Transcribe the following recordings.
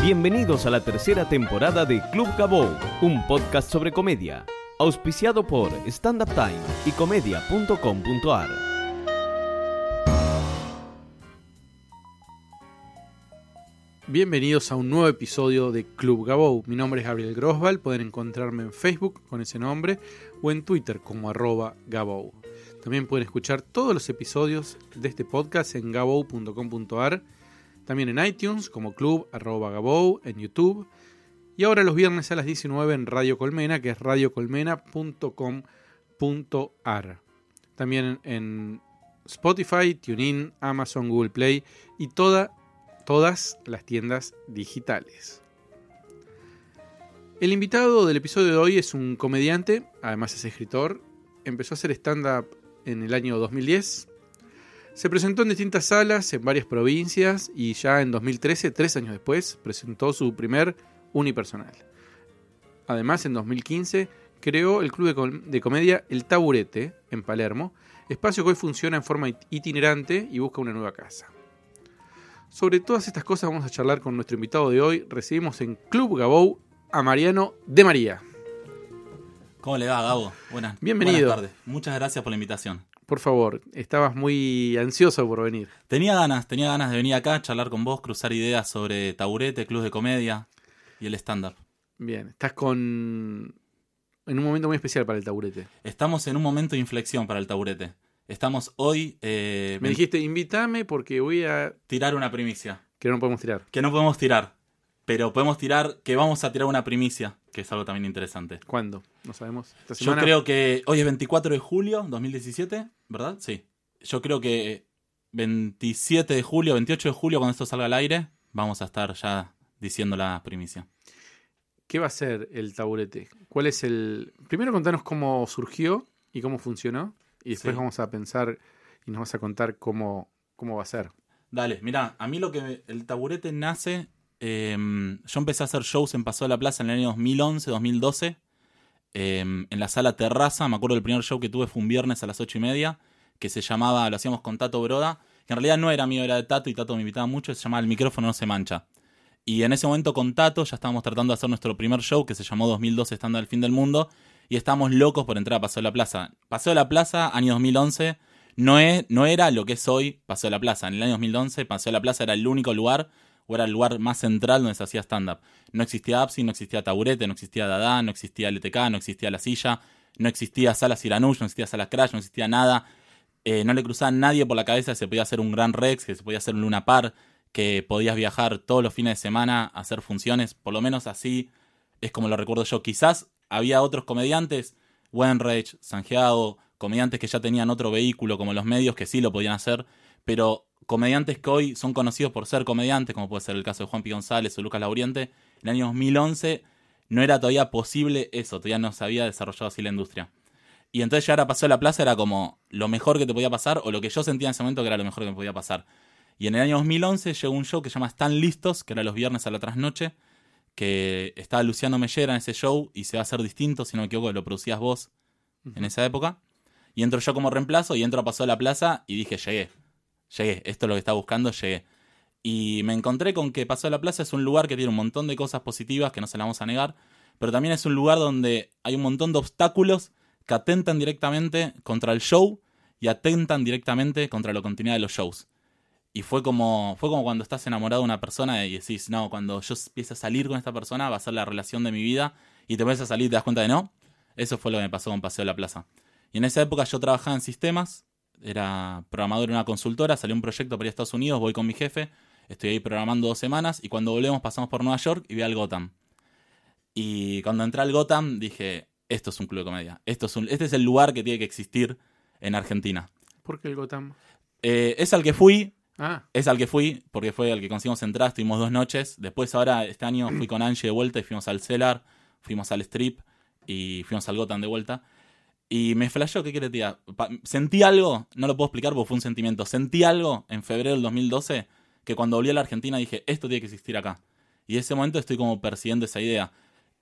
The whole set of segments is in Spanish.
Bienvenidos a la tercera temporada de Club Gabou, un podcast sobre comedia, auspiciado por Stand Up Time y comedia.com.ar. Bienvenidos a un nuevo episodio de Club Gabou. Mi nombre es Gabriel Grosval, pueden encontrarme en Facebook con ese nombre o en Twitter como arroba Gabou. También pueden escuchar todos los episodios de este podcast en gabou.com.ar, también en iTunes como club arroba Gabou, en YouTube y ahora los viernes a las 19 en Radio Colmena, que es radiocolmena.com.ar. También en Spotify, TuneIn, Amazon, Google Play y toda todas las tiendas digitales. El invitado del episodio de hoy es un comediante, además es escritor. Empezó a hacer stand-up en el año 2010. Se presentó en distintas salas en varias provincias y ya en 2013, tres años después, presentó su primer unipersonal. Además, en 2015 creó el club de, com de comedia El Taburete en Palermo, espacio que hoy funciona en forma itinerante y busca una nueva casa. Sobre todas estas cosas vamos a charlar con nuestro invitado de hoy. Recibimos en Club Gabou a Mariano de María. ¿Cómo le va, Gabo? Buenas, Bienvenido. buenas tardes. Muchas gracias por la invitación. Por favor, estabas muy ansioso por venir. Tenía ganas, tenía ganas de venir acá, charlar con vos, cruzar ideas sobre taburete, club de comedia y el stand-up. Bien, estás con... en un momento muy especial para el taburete. Estamos en un momento de inflexión para el taburete. Estamos hoy... Eh, Me dijiste, invítame porque voy a... Tirar una primicia. que no podemos tirar. Que no podemos tirar. Pero podemos tirar, que vamos a tirar una primicia, que es algo también interesante. ¿Cuándo? No sabemos. ¿Esta Yo semana? creo que hoy es 24 de julio 2017, ¿verdad? Sí. Yo creo que 27 de julio, 28 de julio, cuando esto salga al aire, vamos a estar ya diciendo la primicia. ¿Qué va a ser el taburete? ¿Cuál es el...? Primero contanos cómo surgió y cómo funcionó. Y después Sí. vamos a pensar y nos vas a contar cómo, cómo va a ser. Dale, mira, a mí lo que me- el taburete nace. Eh, yo empecé a hacer shows en Paso de la Plaza en el año 2011, 2012. eh, en la sala Terraza. Me acuerdo el primer show que tuve fue un viernes a las 8 y media. Que se llamaba, lo hacíamos con Tato Broda. Que en realidad no era mío, era de Tato y Tato me invitaba mucho. Se llamaba El micrófono no se mancha. Y en ese momento con Tato ya estábamos tratando de hacer nuestro primer show que se llamó 2012 Estándar del Fin del Mundo. Y estábamos locos por entrar a Paseo de la Plaza. Paseo de la Plaza, año 2011, no, es, no era lo que es hoy Paseo de la Plaza. En el año 2011, Paseo de la Plaza era el único lugar, o era el lugar más central donde se hacía stand-up. No existía Apsi, no existía Taburete, no existía Dada, no existía LTK, no existía La Silla, no existía Sala Siranush, no existía Sala Crash, no existía nada. Eh, no le cruzaba nadie por la cabeza que se podía hacer un Gran Rex, que se podía hacer un Luna Par, que podías viajar todos los fines de semana a hacer funciones. Por lo menos así es como lo recuerdo yo. Quizás había otros comediantes, Wenrage, Sanjeado, comediantes que ya tenían otro vehículo como los medios que sí lo podían hacer, pero comediantes que hoy son conocidos por ser comediantes, como puede ser el caso de Juan P. González o Lucas Lauriente, en el año 2011 no era todavía posible eso, todavía no se había desarrollado así la industria. Y entonces llegar a Paseo de la Plaza era como lo mejor que te podía pasar, o lo que yo sentía en ese momento que era lo mejor que me podía pasar. Y en el año 2011 llegó un show que se llama Están Listos, que era los viernes a la trasnoche, que estaba Luciano Mellera en ese show y se va a hacer distinto, si no me equivoco, lo producías vos en esa época. Y entro yo como reemplazo y entro a Paseo de la Plaza y dije, llegué, llegué, esto es lo que estaba buscando, llegué. Y me encontré con que Paseo de la Plaza es un lugar que tiene un montón de cosas positivas que no se las vamos a negar, pero también es un lugar donde hay un montón de obstáculos que atentan directamente contra el show y atentan directamente contra la continuidad de los shows. Y fue como, fue como cuando estás enamorado de una persona y decís, no, cuando yo empiece a salir con esta persona va a ser la relación de mi vida y te empiezas a salir y te das cuenta de no. Eso fue lo que me pasó con Paseo de la Plaza. Y en esa época yo trabajaba en sistemas, era programador en una consultora, salió un proyecto para ir a Estados Unidos, voy con mi jefe, estoy ahí programando dos semanas y cuando volvemos pasamos por Nueva York y voy al Gotham. Y cuando entré al Gotham dije, esto es un club de comedia, esto es un, este es el lugar que tiene que existir en Argentina. ¿Por qué el Gotham? Eh, es al que fui, Ah, es al que fui, porque fue al que conseguimos entrar, estuvimos dos noches. Después ahora, este año, fui con Angie de vuelta y fuimos al Cellar, fuimos al Strip y fuimos al Gotham de vuelta. Y me flashó, ¿qué decir? Pa- Sentí algo, no lo puedo explicar porque fue un sentimiento. Sentí algo en febrero del 2012 que cuando volví a la Argentina dije, esto tiene que existir acá. Y ese momento estoy como persiguiendo esa idea.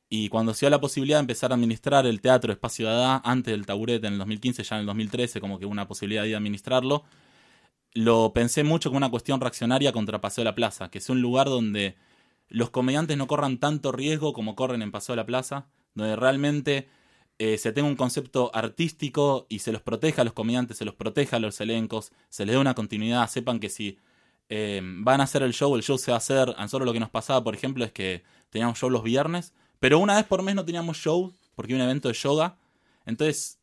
Y cuando se dio la posibilidad de empezar a administrar el teatro Espacio Dada, antes del taburete en el 2015, ya en el 2013, como que una posibilidad de administrarlo, lo pensé mucho como una cuestión reaccionaria contra Paseo de la Plaza, que es un lugar donde los comediantes no corran tanto riesgo como corren en Paseo de la Plaza, donde realmente eh, se tenga un concepto artístico y se los proteja a los comediantes, se los proteja a los elencos, se les dé una continuidad, sepan que si eh, van a hacer el show, el show se va a hacer, a nosotros lo que nos pasaba, por ejemplo, es que teníamos show los viernes, pero una vez por mes no teníamos show porque había un evento de yoga, entonces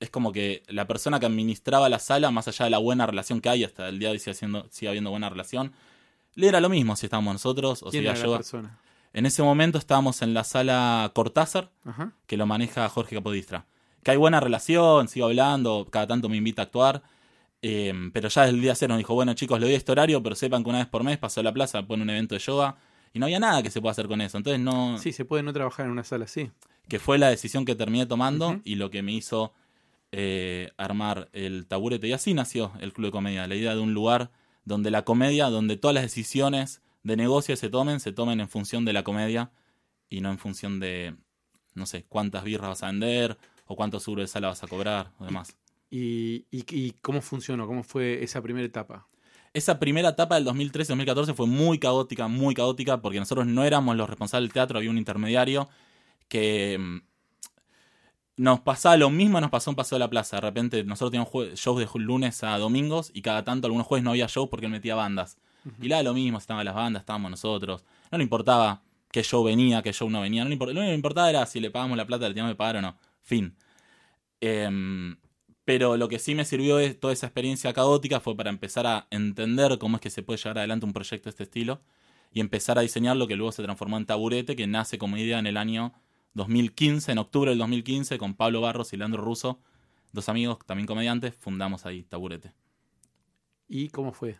es como que la persona que administraba la sala, más allá de la buena relación que hay, hasta el día de hoy sigue, haciendo, sigue habiendo buena relación, le era lo mismo si estábamos nosotros o si ¿Quién era la yoga. persona? En ese momento estábamos en la sala Cortázar, Ajá. que lo maneja Jorge Capodistra. Que hay buena relación, sigo hablando, cada tanto me invita a actuar. eh, pero ya desde el día cero nos dijo, bueno chicos, le doy este horario, pero sepan que una vez por mes pasó a la plaza, pone un evento de yoga. Y no había nada que se pueda hacer con eso. Entonces no... Sí, se puede no trabajar en una sala así. Que fue la decisión que terminé tomando y lo que me hizo eh, armar el taburete. Y así nació el Club de Comedia. La idea de un lugar donde la comedia, donde todas las decisiones de negocio se tomen, se tomen en función de la comedia y no en función de, no sé, cuántas birras vas a vender o cuánto seguro de sala vas a cobrar o demás. ¿Y, y, y cómo funcionó? ¿Cómo fue esa primera etapa? Esa primera etapa del 2013-2014 fue muy caótica, muy caótica, porque nosotros no éramos los responsables del teatro, había un intermediario que mm, nos pasaba lo mismo, nos pasó en Paseo de la Plaza. De repente nosotros teníamos shows de lunes a domingos y cada tanto algunos jueves no había show porque él metía bandas. Y la lo mismo, estaban las bandas, estábamos nosotros. No le importaba qué show venía, qué show no venía. No le import- lo único que importaba era si le pagamos la plata, le teníamos que pagar o no. Fin. Em, pero lo que sí me sirvió es toda esa experiencia caótica fue para empezar a entender cómo es que se puede llevar adelante un proyecto de este estilo y empezar a diseñar lo que luego se transformó en Taburete, que nace como idea en el año 2015, en octubre del 2015, con Pablo Barros y Leandro Russo, dos amigos también comediantes, fundamos ahí Taburete. ¿Y cómo fue?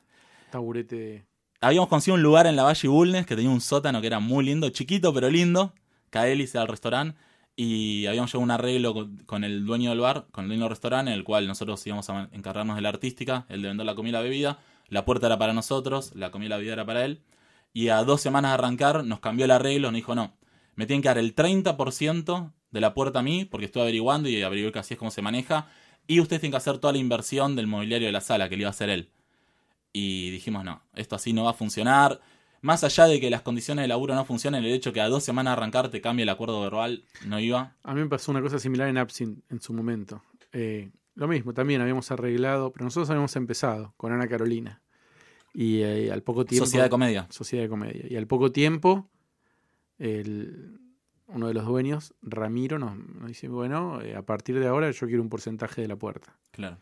Habíamos conseguido un lugar en la Valle Bulnes que tenía un sótano que era muy lindo, chiquito pero lindo. Caelis era el restaurante. Y habíamos llegado a un arreglo con, con el dueño del bar, con el dueño del restaurante, en el cual nosotros íbamos a encargarnos de la artística, el de vender la comida y la bebida. La puerta era para nosotros, la comida y la bebida era para él. Y a dos semanas de arrancar nos cambió el arreglo, nos dijo, no, me tienen que dar el 30% de la puerta a mí, porque estoy averiguando y averigué que así es como se maneja. Y ustedes tienen que hacer toda la inversión del mobiliario de la sala, que le iba a hacer él. Y dijimos, no, esto así no va a funcionar. Más allá de que las condiciones de laburo no funcionen, el hecho que a dos semanas de arrancar te cambie el acuerdo verbal no iba. A mí me pasó una cosa similar en Absinthe en su momento. Eh, lo mismo, también habíamos arreglado, pero nosotros habíamos empezado con Ana Carolina. Y eh, al poco tiempo. Sociedad de comedia. Sociedad de Comedia. Y al poco tiempo, el- uno de los dueños, Ramiro, nos, nos dice: Bueno, eh, a partir de ahora yo quiero un porcentaje de la puerta. Claro.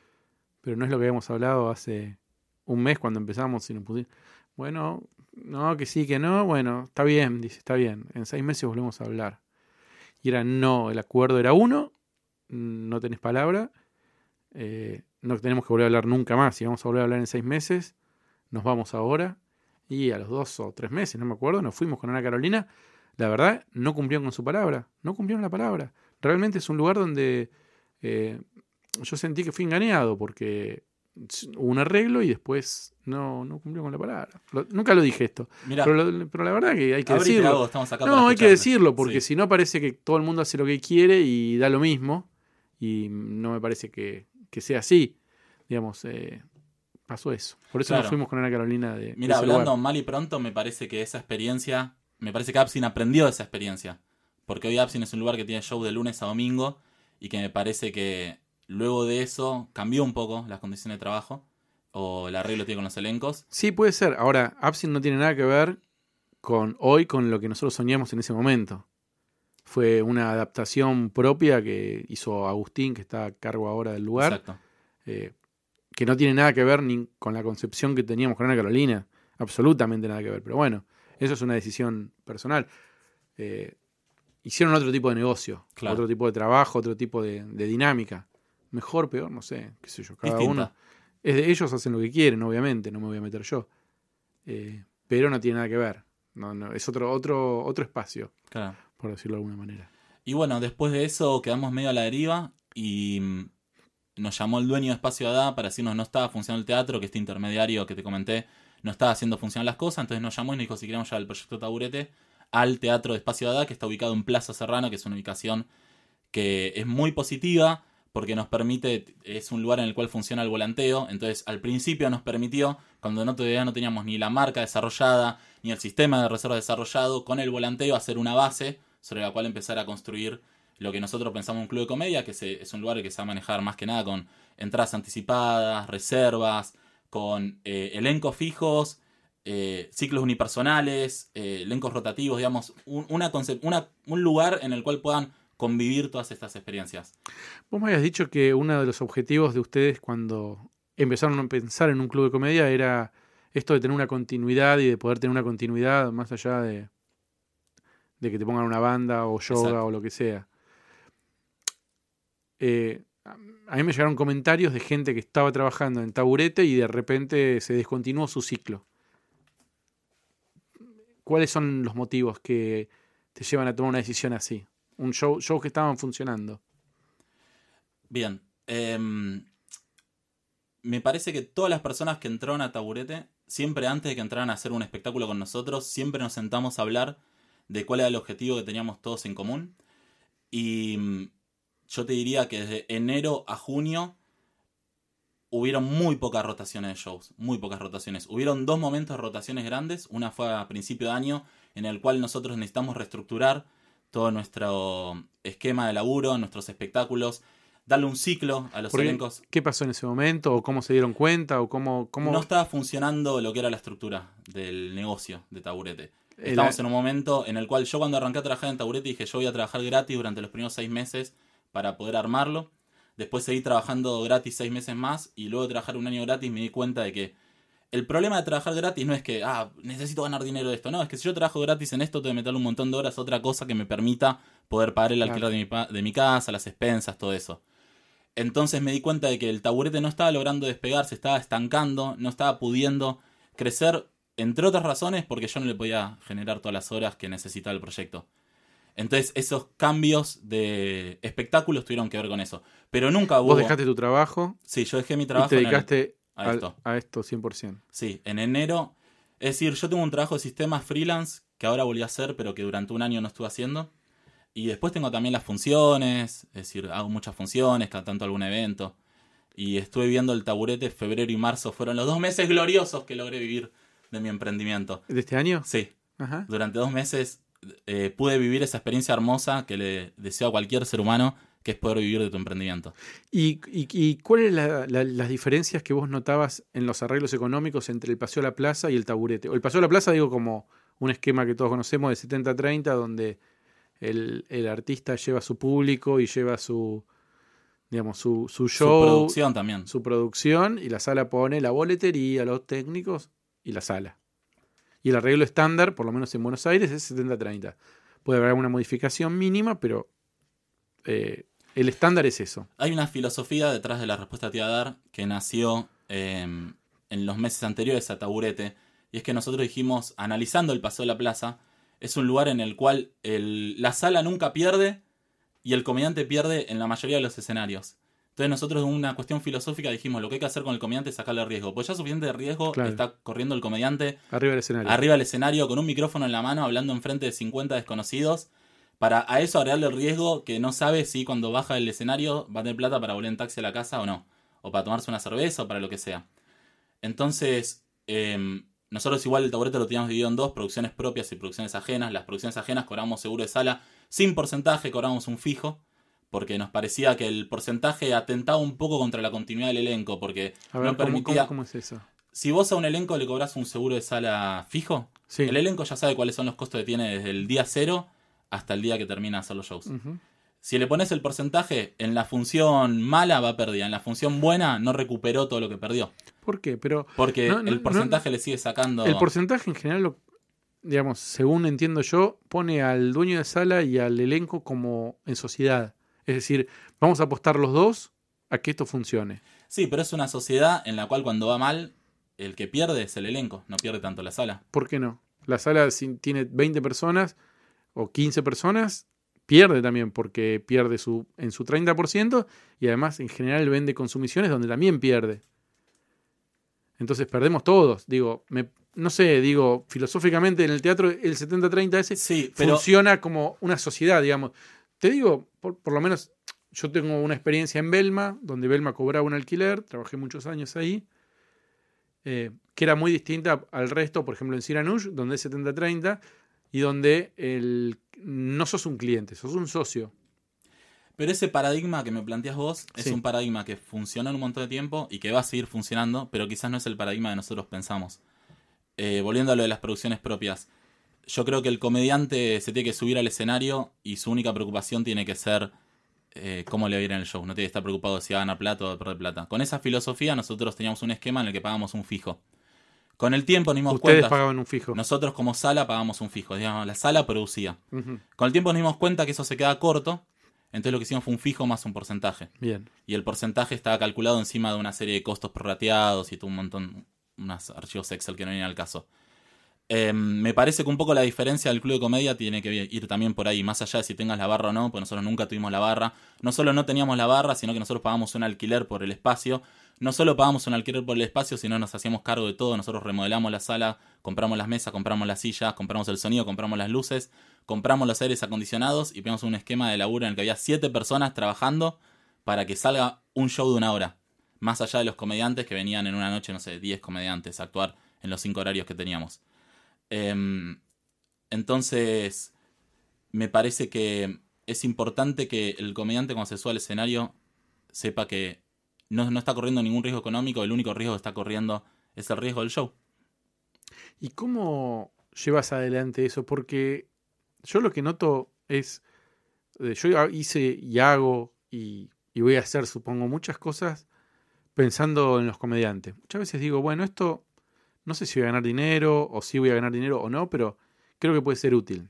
Pero no es lo que habíamos hablado hace un mes cuando empezamos y nos pusimos. Bueno, no, que sí, que no. Bueno, está bien, dice, está bien. En seis meses volvemos a hablar. Y era no, el acuerdo era uno, no tenés palabra, eh, no tenemos que volver a hablar nunca más. Si vamos a volver a hablar en seis meses, nos vamos ahora. Y a los dos o tres meses, no me acuerdo, nos fuimos con Ana Carolina. La verdad, no cumplieron con su palabra. No cumplieron la palabra. Realmente es un lugar donde eh, yo sentí que fui engañado porque hubo un arreglo y después no, no cumplió con la palabra. Lo- nunca lo dije esto. Mira, Pero, lo- pero la verdad que hay que decirlo. estamos acá No, hay que decirlo, porque Sí. si no parece que todo el mundo hace lo que quiere y da lo mismo. Y no me parece que, que sea así. Digamos, eh, pasó eso. Por eso Claro. nos fuimos con Ana Carolina de, Mira, hablando lugar. mal y pronto, me parece que esa experiencia, me parece que Absin aprendió de esa experiencia. Porque hoy Absin es un lugar que tiene show de lunes a domingo y que me parece que luego de eso cambió un poco las condiciones de trabajo o el arreglo tiene con los elencos. Sí, puede ser. Ahora, Absinthe no tiene nada que ver con hoy, con lo que nosotros soñamos en ese momento. Fue una adaptación propia que hizo Agustín, que está a cargo ahora del lugar. Exacto. eh, que no tiene nada que ver ni con la concepción que teníamos con Ana Carolina. Absolutamente nada que ver. Pero bueno, eso es una decisión personal. Eh, hicieron otro tipo de negocio, Claro. otro tipo de trabajo, otro tipo de, de dinámica. Mejor, peor, no sé, qué sé yo. Cada Distinta. uno. Es de ellos hacen lo que quieren, obviamente, no me voy a meter yo. Eh, pero no tiene nada que ver. No, no, es otro, otro, otro espacio, Claro. por decirlo de alguna manera. Y bueno, después de eso quedamos medio a la deriva y mm, nos llamó el dueño de Espacio Adá para decirnos no estaba funcionando el teatro, que este intermediario que te comenté no estaba haciendo funcionar las cosas, entonces nos llamó y nos dijo si queríamos llevar el proyecto Taburete al Teatro de Espacio Adá, que está ubicado en Plaza Serrano, que es una ubicación que es muy positiva porque nos permite, es un lugar en el cual funciona el volanteo, entonces al principio nos permitió, cuando no, todavía no teníamos ni la marca desarrollada, ni el sistema de reserva desarrollado, con el volanteo hacer una base sobre la cual empezar a construir lo que nosotros pensamos un club de comedia, que se- es un lugar que se va a manejar más que nada con entradas anticipadas, reservas, con eh, elencos fijos, eh, ciclos unipersonales, eh, elencos rotativos, digamos, un, un lugar en el cual puedan convivir todas estas experiencias. Vos me habías dicho que uno de los objetivos de ustedes cuando empezaron a pensar en un club de comedia era esto de tener una continuidad y de poder tener una continuidad más allá de, de que te pongan una banda o yoga Exacto. o lo que sea. Eh, a a mí me llegaron comentarios de gente que estaba trabajando en taburete y de repente se descontinuó su ciclo. ¿Cuáles son los motivos que te llevan a tomar una decisión así? Un show, shows que estaban funcionando. Bien. em, me parece que todas las personas que entraron a Taburete, siempre antes de que entraran a hacer un espectáculo con nosotros, siempre nos sentamos a hablar de cuál era el objetivo que teníamos todos en común. Y mm, yo te diría que desde enero a junio hubieron muy pocas rotaciones de shows, muy pocas rotaciones. Hubieron dos momentos de rotaciones grandes, una fue a principio de año, en el cual nosotros necesitamos reestructurar todo nuestro esquema de laburo, nuestros espectáculos, darle un ciclo a los Porque, elencos. ¿Qué pasó en ese momento? ¿O cómo se dieron cuenta? ¿O cómo, cómo No estaba funcionando lo que era la estructura del negocio de Taburete. Estamos en un momento en el cual yo cuando arranqué a trabajar en Taburete dije yo voy a trabajar gratis durante los primeros seis meses para poder armarlo. Después seguí trabajando gratis seis meses más y luego de trabajar un año gratis me di cuenta de que el problema de trabajar gratis no es que, ah, necesito ganar dinero de esto. No, es que si yo trabajo gratis en esto, tengo que meterle un montón de horas a otra cosa que me permita poder pagar el alquiler de mi, de mi casa, las expensas, todo eso. Entonces me di cuenta de que el taburete no estaba logrando despegar, se estaba estancando, no estaba pudiendo crecer, entre otras razones, porque yo no le podía generar todas las horas que necesitaba el proyecto. Entonces esos cambios de espectáculos tuvieron que ver con eso. Pero nunca hubo... Vos dejaste tu trabajo Sí, yo dejé mi y trabajo te dedicaste a al- esto. a esto 100%. Sí, en enero. Es decir, yo tengo un trabajo de sistemas freelance que ahora volví a hacer, pero que durante un año no estuve haciendo. Y después tengo también las funciones, es decir, hago muchas funciones, cada tanto algún evento. Y estuve viendo el taburete, febrero y marzo fueron los dos meses gloriosos que logré vivir de mi emprendimiento. ¿De este año? Sí, Ajá. durante dos meses eh, pude vivir esa experiencia hermosa que le deseo a cualquier ser humano, que es poder vivir de tu emprendimiento. ¿Y, y, y cuáles la- la- las diferencias que vos notabas en los arreglos económicos entre el Paseo a la Plaza y el Taburete? O el Paseo a la Plaza, digo, como un esquema que todos conocemos de 70-30, donde el, el artista lleva su público y lleva su, digamos, su, su Su show, producción también. su producción, y la sala pone la boletería, los técnicos y la sala. Y el arreglo estándar, por lo menos en Buenos Aires, es 70-30. Puede haber alguna modificación mínima, pero eh, el estándar es eso. Hay una filosofía detrás de la respuesta que te iba a dar que nació eh, en los meses anteriores a Taburete. Y es que nosotros dijimos, analizando el Paseo de la Plaza, es un lugar en el cual el- la sala nunca pierde y el comediante pierde en la mayoría de los escenarios. Entonces nosotros en una cuestión filosófica dijimos, lo que hay que hacer con el comediante es sacarle riesgo. Pues ya suficiente de riesgo Claro. está corriendo el comediante Arriba del escenario. arriba del escenario con un micrófono en la mano hablando enfrente de 50 desconocidos. Para a eso agregarle el riesgo que no sabe si cuando baja del escenario va a tener plata para volver en taxi a la casa o no. O para tomarse una cerveza o para lo que sea. Entonces, em, nosotros igual el taburete lo teníamos dividido en dos, producciones propias y producciones ajenas. Las producciones ajenas cobramos seguro de sala sin porcentaje, cobramos un fijo. Porque nos parecía que el porcentaje atentaba un poco contra la continuidad del elenco. Porque A ver, no ¿cómo, permitía. cómo- cómo es eso? Si vos a un elenco le cobras un seguro de sala fijo, Sí. el elenco ya sabe cuáles son los costos que tiene desde el día cero hasta el día que termina de hacer los shows. Si le pones el porcentaje, en la función mala va perdida, en la función buena no recuperó todo lo que perdió. ¿Por qué? Pero Porque No, no, el no, porcentaje le sigue sacando. el porcentaje en general, lo, digamos, según entiendo yo, pone al dueño de sala y al elenco como en sociedad. Es decir, vamos a apostar los dos a que esto funcione. Sí, pero es una sociedad en la cual cuando va mal, el que pierde es el elenco, no pierde tanto la sala. ¿Por qué no? La sala tiene 20 personas o 15 personas, pierde también porque pierde su, en su 30% y además en general vende consumiciones donde también pierde. Entonces perdemos todos. Digo, me, no sé, digo, filosóficamente en el teatro el 70-30 ese Sí, funciona como una sociedad, digamos. Te digo, por, por lo menos yo tengo una experiencia en Belma, donde Belma cobraba un alquiler, trabajé muchos años ahí, eh, que era muy distinta al resto, por ejemplo en Siranush, donde es 70-30, y donde el, no sos un cliente, sos un socio. Pero ese paradigma que me planteas vos es Sí. un paradigma que funcionó en un montón de tiempo y que va a seguir funcionando, pero quizás no es el paradigma que nosotros pensamos. Eh, volviendo a lo de las producciones propias, yo creo que el comediante se tiene que subir al escenario y su única preocupación tiene que ser eh, cómo le va a ir en el show. No tiene que estar preocupado si va a ganar plata o a perder plata. Con esa filosofía nosotros teníamos un esquema en el que pagábamos un fijo. Con el tiempo nos dimos Ustedes cuenta. pagaban un fijo. Nosotros como sala pagamos un fijo. Digamos, la sala producía. Con el tiempo nos dimos cuenta que eso se queda corto. Entonces lo que hicimos fue un fijo más un porcentaje. Bien. Y el porcentaje estaba calculado encima de una serie de costos prorrateados y todo un montón, unos archivos Excel que no vienen al caso. Eh, me parece que un poco la diferencia del club de comedia tiene que ir también por ahí, más allá de si tengas la barra o no, porque nosotros nunca tuvimos la barra. No solo no teníamos la barra, sino que nosotros pagamos un alquiler por el espacio. No solo pagamos un alquiler por el espacio, sino nos hacíamos cargo de todo. Nosotros remodelamos la sala, compramos las mesas, compramos las sillas, compramos el sonido, compramos las luces, compramos los aires acondicionados y pegamos un esquema de laburo en el que había siete personas trabajando para que salga un show de una hora. Más allá de los comediantes que venían en una noche, no sé, 10 comediantes a actuar en los cinco horarios que teníamos. Em, entonces, me parece que es importante que el comediante cuando se sube al escenario sepa que no, no está corriendo ningún riesgo económico, el único riesgo que está corriendo es el riesgo del show. ¿Y cómo llevas adelante eso? Porque yo lo que noto es, eh, yo hice y hago y, voy a hacer, supongo, muchas cosas pensando en los comediantes. Muchas veces digo, bueno, esto no sé si voy a ganar dinero o si voy a ganar dinero o no, pero creo que puede ser útil.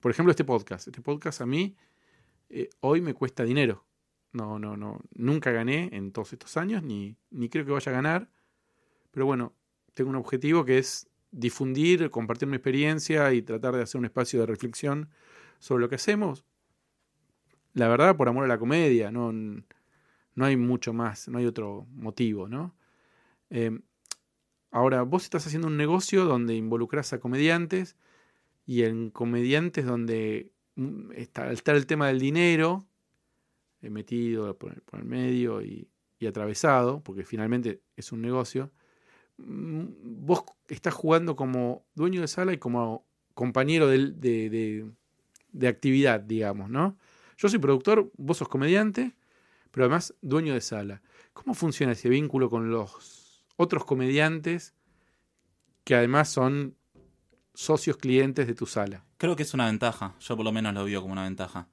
Por ejemplo, este podcast. Este podcast a mí eh, hoy me cuesta dinero. No, no, no. Nunca gané en todos estos años, ni, ni creo que vaya a ganar. Pero bueno, tengo un objetivo que es difundir, compartir mi experiencia y tratar de hacer un espacio de reflexión sobre lo que hacemos. La verdad, por amor a la comedia, no, no hay mucho más, no hay otro motivo, ¿no? Eh, ahora, vos estás haciendo un negocio donde involucras a comediantes y en comediantes donde mm, está, está el tema del dinero metido por el, medio y, atravesado, porque finalmente es un negocio mm, vos estás jugando como dueño de sala y como compañero de- de actividad, digamos, ¿no? Yo soy productor, vos sos comediante, pero además dueño de sala. ¿Cómo funciona ese vínculo con los otros comediantes que además son socios clientes de tu sala? Creo que es una ventaja, yo por lo menos lo veo como una ventaja.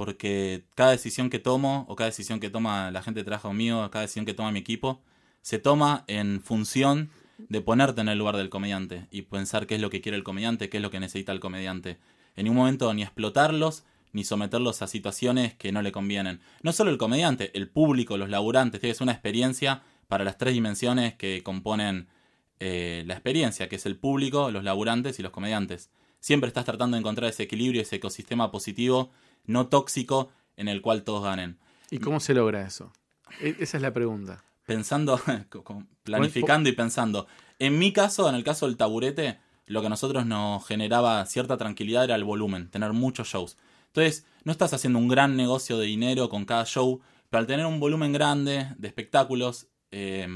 Porque cada decisión que tomo, o cada decisión que toma la gente que trabaja conmigo, cada decisión que toma mi equipo, se toma en función de ponerte en el lugar del comediante y pensar qué es lo que quiere el comediante, qué es lo que necesita el comediante. En ningún momento ni explotarlos, ni someterlos a situaciones que no le convienen. No solo el comediante, el público, los laburantes, es una experiencia para las tres dimensiones que componen eh, la experiencia, que es el público, los laburantes y los comediantes. Siempre estás tratando de encontrar ese equilibrio, ese ecosistema positivo, no tóxico, en el cual todos ganen. ¿Y cómo se logra eso? E- esa es la pregunta. Pensando, planificando y pensando. En mi caso, en el caso del taburete, lo que a nosotros nos generaba cierta tranquilidad era el volumen, tener muchos shows. Entonces, no estás haciendo un gran negocio de dinero con cada show, pero al tener un volumen grande de espectáculos, eh,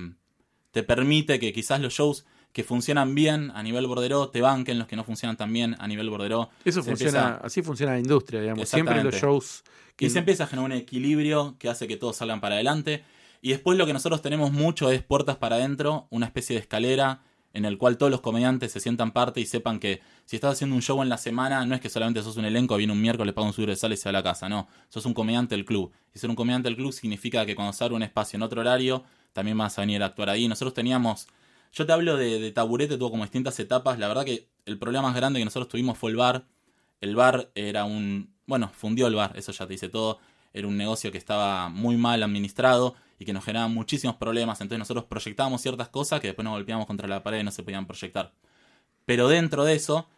te permite que quizás los shows que funcionan bien a nivel bordero te banquen los que no funcionan tan bien a nivel bordero. Eso funciona, empieza- así funciona la industria, digamos. Siempre los shows que Y se empieza a generar un equilibrio que hace que todos salgan para adelante. Y después lo que nosotros tenemos mucho es puertas para adentro, una especie de escalera en el cual todos los comediantes se sientan parte y sepan que si estás haciendo un show en la semana, no es que solamente sos un elenco, viene un miércoles, paga un subir de sala y se va a la casa, no. Sos un comediante del club. Y ser un comediante del club significa que cuando se abre un espacio en otro horario, también vas a venir a actuar ahí. Nosotros teníamos, yo te hablo de, de taburete, tuvo como distintas etapas. La verdad que el problema más grande que nosotros tuvimos fue el bar. El bar era un, bueno, fundió el bar, eso ya te dice todo. Era un negocio que estaba muy mal administrado y que nos generaba muchísimos problemas. Entonces nosotros proyectábamos ciertas cosas que después nos golpeábamos contra la pared y no se podían proyectar. Pero dentro de eso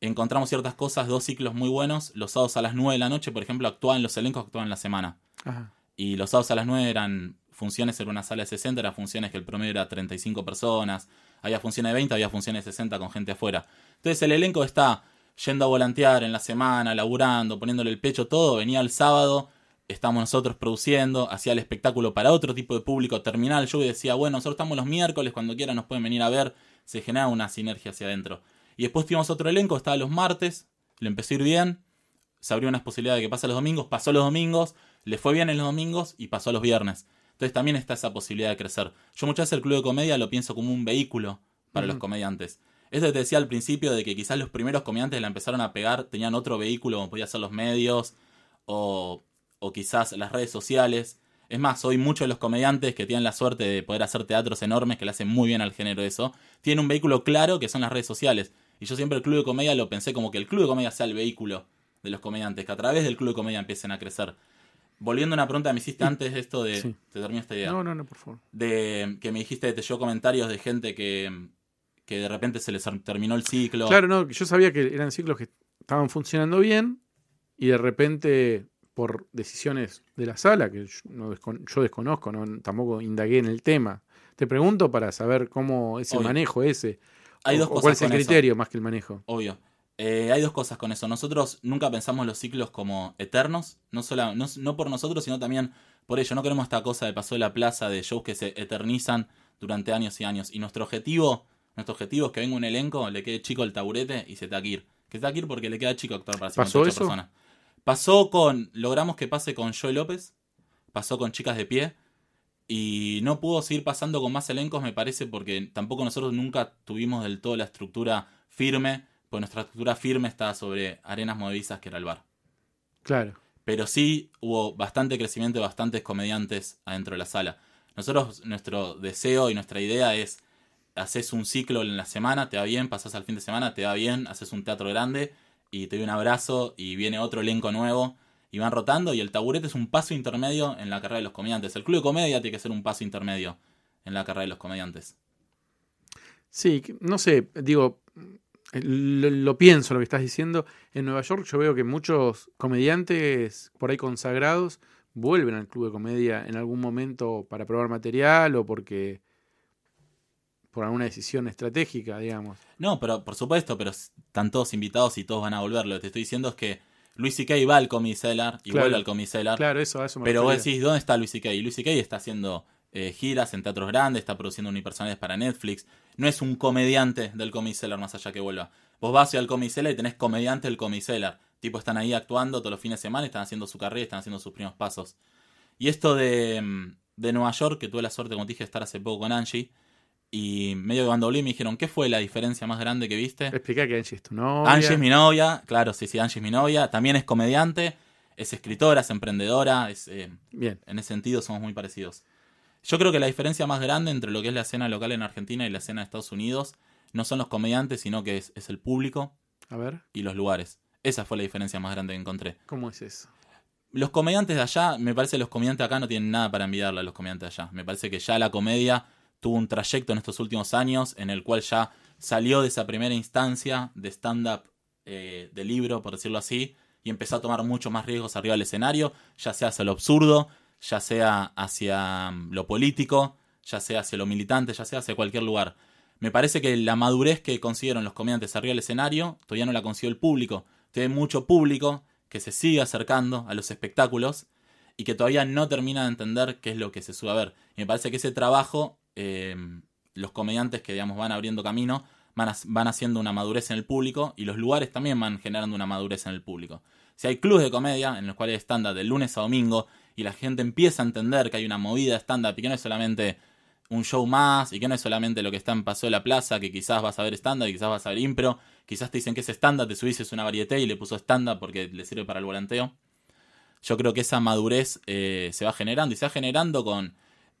encontramos ciertas cosas, dos ciclos muy buenos. Los sábados a las 9 de la noche, por ejemplo, actuaban los elencos actuaban la semana. Ajá. Y los sábados a las 9 eran funciones en una sala de 60, eran funciones que el promedio era 35 personas. Había funciones de 20, había funciones de 60 con gente afuera. Entonces el elenco está yendo a volantear en la semana, laburando, poniéndole el pecho, todo. Venía el sábado estamos nosotros produciendo, hacía el espectáculo para otro tipo de público, terminaba el show y decía, bueno, nosotros estamos los miércoles, cuando quieran nos pueden venir a ver, se genera una sinergia hacia adentro. Y después tuvimos otro elenco, estaba los martes, le empezó a ir bien, se abrió una posibilidad de que pase los domingos, pasó los domingos, le fue bien en los domingos y pasó los viernes. Entonces también está esa posibilidad de crecer. Yo muchas veces el club de comedia lo pienso como un vehículo para los comediantes. Esto que te decía al principio de que quizás los primeros comediantes la empezaron a pegar, tenían otro vehículo como podía ser los medios o, o quizás las redes sociales. Es más, hoy muchos de los comediantes que tienen la suerte de poder hacer teatros enormes, que le hacen muy bien al género eso, tienen un vehículo claro que son las redes sociales. Y yo siempre el club de comedia lo pensé como que el club de comedia sea el vehículo de los comediantes, que a través del club de comedia empiecen a crecer. Volviendo a una pregunta que me hiciste antes, esto de... Sí. Te termino esta idea. No, no, no, por favor. De que me dijiste te llegó comentarios de gente que, que de repente se les terminó el ciclo. Claro, no, yo sabía que eran ciclos que estaban funcionando bien y de repente por decisiones de la sala, que yo, no descon- yo desconozco, no, tampoco indagué en el tema. Te pregunto para saber cómo es el Obvio. manejo ese. Hay o- dos cosas ¿Cuál es el eso. criterio más que el manejo? Obvio. Eh, hay dos cosas con eso. Nosotros nunca pensamos los ciclos como eternos, no, sola- no, no por nosotros, sino también por ello. No queremos esta cosa de paso de la plaza, de shows que se eternizan durante años y años. Y nuestro objetivo, nuestro objetivo es que venga un elenco, le quede chico el taburete y se te ir. Que se te ir porque le queda chico actuar para ¿Pasó 58 eso? personas. Pasó con, logramos que pase con Joey López, pasó con Chicas de Pie, y no pudo seguir pasando con más elencos, me parece, porque tampoco nosotros nunca tuvimos del todo la estructura firme, pues nuestra estructura firme está sobre Arenas Movedizas, que era el bar. Claro. Pero sí hubo bastante crecimiento de bastantes comediantes adentro de la sala. Nosotros, nuestro deseo y nuestra idea es, haces un ciclo en la semana, te va bien, pasas al fin de semana, te va bien, haces un teatro grande y te doy un abrazo y viene otro elenco nuevo y van rotando y el taburete es un paso intermedio en la carrera de los comediantes. El club de comedia tiene que ser un paso intermedio en la carrera de los comediantes. Sí, no sé, digo, lo, lo pienso lo que estás diciendo. En Nueva York yo veo que muchos comediantes por ahí consagrados vuelven al club de comedia en algún momento para probar material o porque por alguna decisión estratégica, digamos. No, pero por supuesto, pero están todos invitados y todos van a volver. Lo que te estoy diciendo es que Luis C.K. va al Comedy Cellar y Claro. vuelve al Comedy Cellar. Claro, eso, a eso me Pero vos decís, ¿dónde está Luis C.K.? Luis C.K. está haciendo eh, giras en teatros grandes, está produciendo unipersonales para Netflix. No es un comediante del Comedy Cellar más allá que vuelva. Vos vas al Comedy Cellar y tenés comediante del Comedy Cellar. Tipo, están ahí actuando todos los fines de semana, están haciendo su carrera, están haciendo sus primeros pasos. Y esto de, mm, de Nueva York, que tuve la suerte, como te dije, de estar hace poco con Angie. Y medio que cuando me dijeron, ¿qué fue la diferencia más grande que viste? Explica que Angie es tu novia. Angie es mi novia, claro, sí, sí, Angie es mi novia. También es comediante, es escritora, es emprendedora, es, eh, Bien, en ese sentido somos muy parecidos. Yo creo que la diferencia más grande entre lo que es la escena local en Argentina y la escena de Estados Unidos no son los comediantes, sino que es, es el público a ver, y los lugares. Esa fue la diferencia más grande que encontré. ¿cómo es eso? Los comediantes de allá, me parece que los comediantes acá no tienen nada para envidiarle a los comediantes de allá. Me parece que ya la comedia tuvo un trayecto en estos últimos años en el cual ya salió de esa primera instancia de stand-up eh, de libro, por decirlo así, y empezó a tomar mucho más riesgos arriba del escenario, ya sea hacia lo absurdo, ya sea hacia mm, lo político, ya sea hacia lo militante, ya sea hacia cualquier lugar. Me parece que la madurez que consiguieron los comediantes arriba del escenario todavía no la consiguió el público. Todavía mucho público que se sigue acercando a los espectáculos y que todavía no termina de entender qué es lo que se sube a ver. Y me parece que ese trabajo, eh, los comediantes que digamos van abriendo camino, van, van haciendo una madurez en el público y los lugares también van generando una madurez en el público. Si hay clubes de comedia en los cuales hay stand-up de lunes a domingo y la gente empieza a entender que hay una movida stand-up y que no es solamente un show más y que no es solamente lo que está en Paseo de la Plaza, que quizás vas a ver stand-up y quizás vas a ver impro, quizás te dicen que es stand-up, te subís es una varieté y le puso stand-up porque le sirve para el volanteo. Yo creo que esa madurez eh, se va generando y se va generando con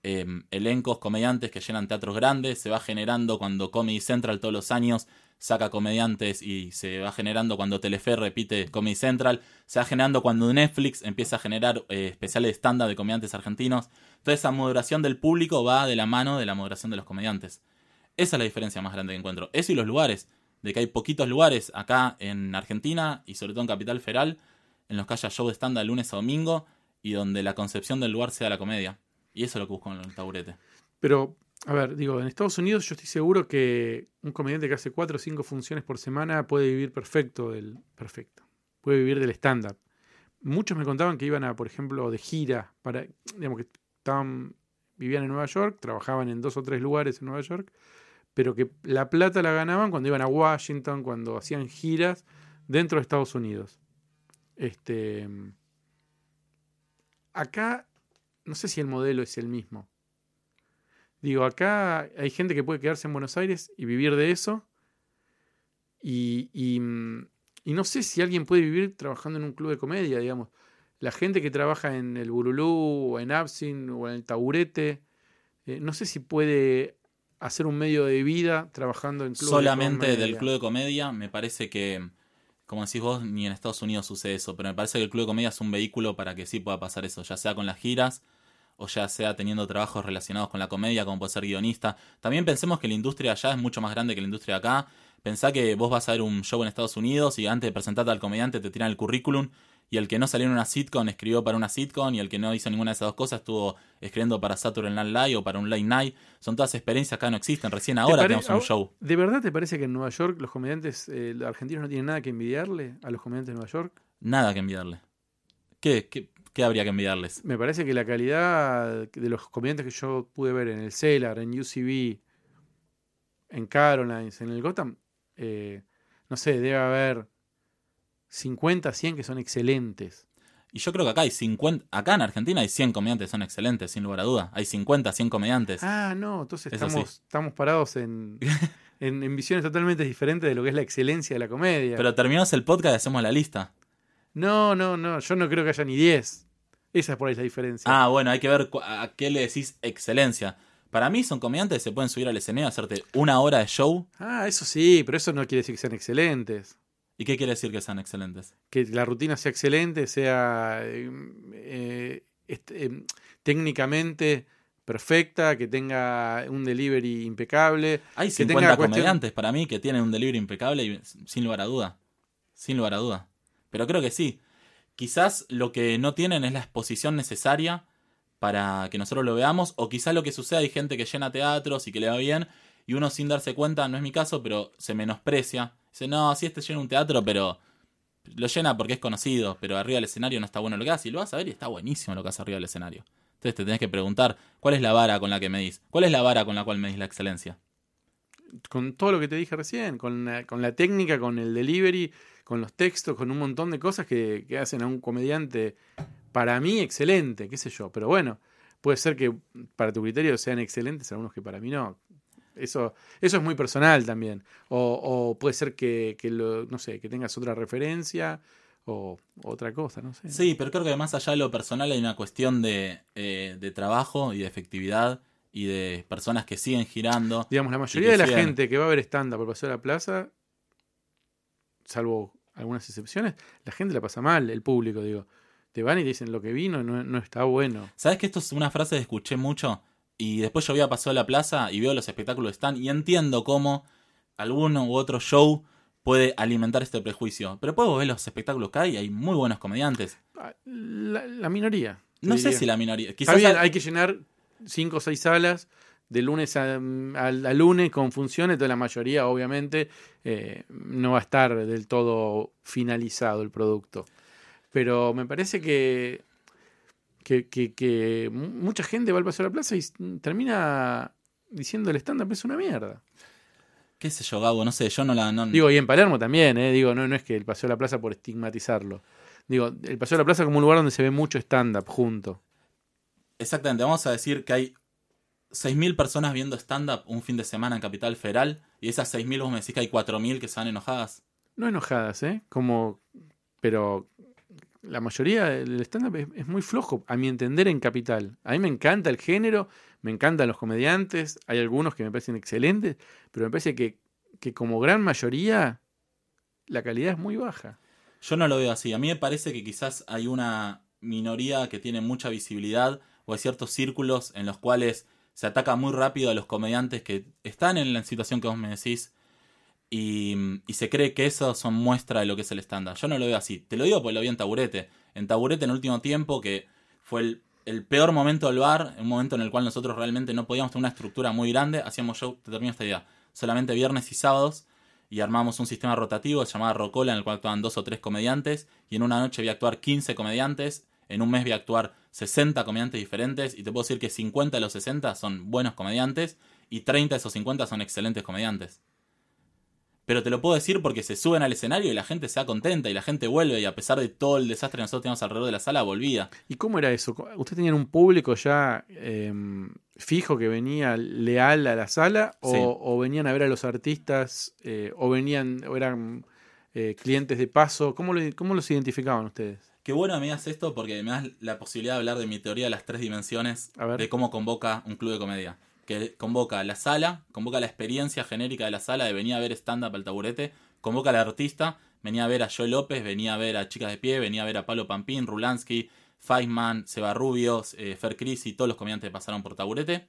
eh, elencos comediantes que llenan teatros grandes, se va generando cuando Comedy Central todos los años saca comediantes y se va generando cuando Telefe repite Comedy Central, se va generando cuando Netflix empieza a generar eh, especiales de stand-up de comediantes argentinos. Toda esa moderación del público va de la mano de la moderación de los comediantes. Esa es la diferencia más grande que encuentro. Eso y los lugares. De que hay poquitos lugares acá en Argentina y sobre todo en Capital Federal en los que haya show de stand-up lunes a domingo y donde la concepción del lugar sea la comedia. Y eso es lo que busco en el taburete. Pero, a ver, digo, en Estados Unidos yo estoy seguro que un comediante que hace cuatro o cinco funciones por semana puede vivir perfecto del. Perfecto. Puede vivir del stand-up. muchos me contaban que iban a, por ejemplo, de gira, para, digamos que estaban, vivían en Nueva York, trabajaban en dos o tres lugares en Nueva York, pero que la plata la ganaban cuando iban a Washington, cuando hacían giras dentro de Estados Unidos. Este, acá, no sé si el modelo es el mismo. Digo, acá hay gente que puede quedarse en Buenos Aires y vivir de eso. Y, y, y no sé si alguien puede vivir trabajando en un club de comedia, digamos. La gente que trabaja en el Burulú, o en Absin, o en el Taburete, eh, no sé si puede hacer un medio de vida trabajando en club Solamente de del club de comedia, me parece que, como decís vos, ni en Estados Unidos sucede eso, pero me parece que el club de comedia es un vehículo para que sí pueda pasar eso, ya sea con las giras o ya sea teniendo trabajos relacionados con la comedia, como puede ser guionista. También pensemos que la industria allá es mucho más grande que la industria acá. Pensá que vos vas a ver un show en Estados Unidos y antes de presentarte al comediante te tiran el currículum y el que no salió en una sitcom escribió para una sitcom y el que no hizo ninguna de esas dos cosas estuvo escribiendo para Saturday Night Live o para un late night. Son todas experiencias que acá no existen. Recién ahora tenemos un show. ¿De verdad te parece que en Nueva York los comediantes eh, argentinos no tienen nada que envidiarle a los comediantes de Nueva York? Nada que enviarle. ¿Qué, qué, qué habría que enviarles? Me parece que la calidad de los comediantes que yo pude ver en el Cellar, en UCB, en Carolines, en el Gotham, eh, no sé, debe haber 50, 100 que son excelentes. Y yo creo que acá hay 50, acá en Argentina hay 100 comediantes, son excelentes, sin lugar a duda. Hay 50, 100 comediantes. Ah, no, entonces Eso estamos, sí. estamos parados en, en, en visiones totalmente diferentes de lo que es la excelencia de la comedia. Pero terminamos el podcast y hacemos la lista. No, no, no, yo no creo que haya ni 10. Esa es por ahí la diferencia. Ah, bueno, hay que ver a qué le decís excelencia. Para mí son comediantes que se pueden subir al escenario, hacerte una hora de show. Ah, eso sí, pero eso no quiere decir que sean excelentes. ¿Y qué quiere decir que sean excelentes? Que la rutina sea excelente, sea eh, eh, eh, técnicamente perfecta, que tenga un delivery impecable. Hay Que 50 tenga cuestión- comediantes para mí que tienen un delivery impecable y sin lugar a duda. Sin lugar a duda. Pero creo que sí. Quizás lo que no tienen es la exposición necesaria para que nosotros lo veamos. O quizás lo que sucede hay gente que llena teatros y que le va bien. Y uno sin darse cuenta, no es mi caso, pero se menosprecia. Dice, no, sí, este llena un teatro, pero lo llena porque es conocido. Pero arriba del escenario no está bueno lo que hace. Y lo vas a ver y está buenísimo lo que hace arriba del escenario. Entonces te tenés que preguntar, ¿cuál es la vara con la que medís? ¿Cuál es la vara con la cual medís la excelencia? Con todo lo que te dije recién, con la, con la técnica, con el delivery, con los textos, con un montón de cosas que, que hacen a un comediante, para mí, excelente, qué sé yo. Pero bueno, puede ser que para tu criterio sean excelentes algunos que para mí no. Eso, eso es muy personal también. O, o puede ser que, que lo, no sé, que tengas otra referencia o otra cosa, no sé. Sí, pero creo que más allá de lo personal hay una cuestión de, eh, de trabajo y de efectividad y de personas que siguen girando. Digamos, la mayoría de la gente que va a ver stand-up por Paseo de la Plaza, salvo algunas excepciones, la gente la pasa mal, el público, digo. Te van y te dicen lo que vino no, no está bueno. ¿Sabes que esto es una frase que escuché mucho? Y después yo voy a Paseo de la Plaza y veo los espectáculos que están y entiendo cómo alguno u otro show puede alimentar este prejuicio. Pero puedo ver los espectáculos que hay y hay muy buenos comediantes. Ah, La, la minoría. No sé si la minoría. Quizás hay que llenar cinco o seis salas de lunes a, a- a lunes con funciones, entonces la mayoría obviamente eh, no va a estar del todo finalizado el producto. Pero me parece que, que, que- que mu- mucha gente va al Paseo de la Plaza y termina diciendo el stand-up es una mierda. qué sé yo, Gabo, no sé, yo no la... no- Digo, y en Palermo también, ¿eh? Digo, no, no es que el Paseo de la Plaza por estigmatizarlo. Digo, el Paseo de la Plaza como un lugar donde se ve mucho stand-up junto. Exactamente, vamos a decir que hay 6.000 personas viendo stand-up un fin de semana en Capital Federal y esas 6.000 vos me decís que hay 4.000 que se van enojadas. No enojadas, ¿eh? Como, pero la mayoría del stand-up es, es muy flojo, a mi entender, en Capital. A mí me encanta el género, me encantan los comediantes, hay algunos que me parecen excelentes, pero me parece que, que como gran mayoría la calidad es muy baja. Yo no lo veo así. A mí me parece que quizás hay una minoría que tiene mucha visibilidad o hay ciertos círculos en los cuales se ataca muy rápido a los comediantes que están en la situación que vos me decís y, se cree que eso son muestra de lo que es el estándar. Yo no lo veo así. Te lo digo porque lo vi en Taburete. En Taburete en el último tiempo que fue el, peor momento del bar, un momento en el cual nosotros realmente no podíamos tener una estructura muy grande, hacíamos show, te termino esta idea, solamente viernes y sábados y armamos un sistema rotativo llamado Rocola en el cual actuaban dos o tres comediantes y en una noche a actuar 15 comediantes, en un mes voy a actuar 60 comediantes diferentes y te puedo decir que 50 de los 60 son buenos comediantes y 30 de esos 50 son excelentes comediantes. Pero te lo puedo decir porque se suben al escenario y la gente se da contenta y la gente vuelve y a pesar de todo el desastre que nosotros teníamos alrededor de la sala, volvía. ¿Y cómo era eso? ¿Usted tenía un público ya eh, fijo que venía leal a la sala o, Sí. o venían a ver a los artistas eh, o venían o eran eh, clientes de paso? ¿Cómo, lo- ¿Cómo los identificaban ustedes? Qué bueno me digas esto porque me das la posibilidad de hablar de mi teoría de las tres dimensiones de cómo convoca un club de comedia. Que convoca la sala, convoca la experiencia genérica de la sala de venir a ver stand-up al taburete, convoca al artista, venía a ver a Joe López, venía a ver a Chicas de Pie, venía a ver a Pablo Pampín, Rulansky, Feisman, Seba Rubios, eh, Fer Cris y todos los comediantes que pasaron por taburete.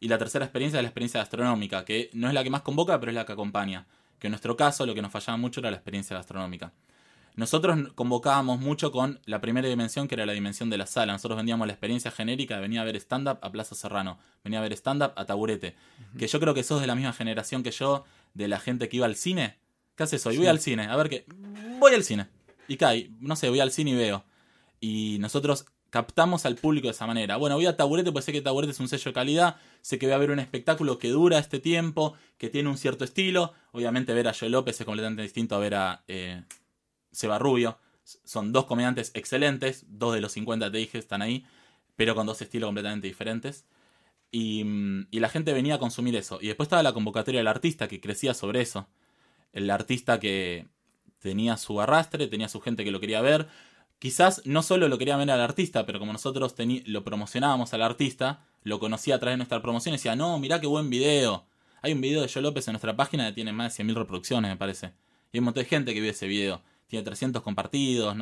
Y la tercera experiencia es la experiencia gastronómica, que no es la que más convoca, pero es la que acompaña. Que en nuestro caso lo que nos fallaba mucho era la experiencia gastronómica. Nosotros convocábamos mucho con la primera dimensión, que era la dimensión de la sala. Nosotros vendíamos la experiencia genérica de venir a ver stand-up a Plaza Serrano, venía a ver stand-up a Taburete. Que yo creo que sos de la misma generación que yo, de la gente que iba al cine. ¿Qué haces hoy? Voy al cine, a ver qué. Voy al cine. Y cae, no sé, voy al cine y veo. Y nosotros captamos al público de esa manera. Bueno, voy a Taburete, pues sé que Taburete es un sello de calidad, sé que voy a ver un espectáculo que dura este tiempo, que tiene un cierto estilo. Obviamente ver a Joe López es completamente distinto a ver a eh, Seba Rubio. Son dos comediantes excelentes, dos de los 50 te dije están ahí, pero con dos estilos completamente diferentes. Y, mm, y la gente venía a consumir eso. Y después estaba la convocatoria del artista que crecía sobre eso. El artista que tenía su arrastre, tenía su gente que lo quería ver. Quizás no solo lo quería ver al artista, pero como nosotros lo promocionábamos al artista, lo conocía a través de nuestra promoción y decía, no, mirá qué buen video. Hay un video de Joe López en nuestra página que tiene más de 100.000 reproducciones, me parece. Y hay un montón de gente que vio ese video. Tiene 300 compartidos,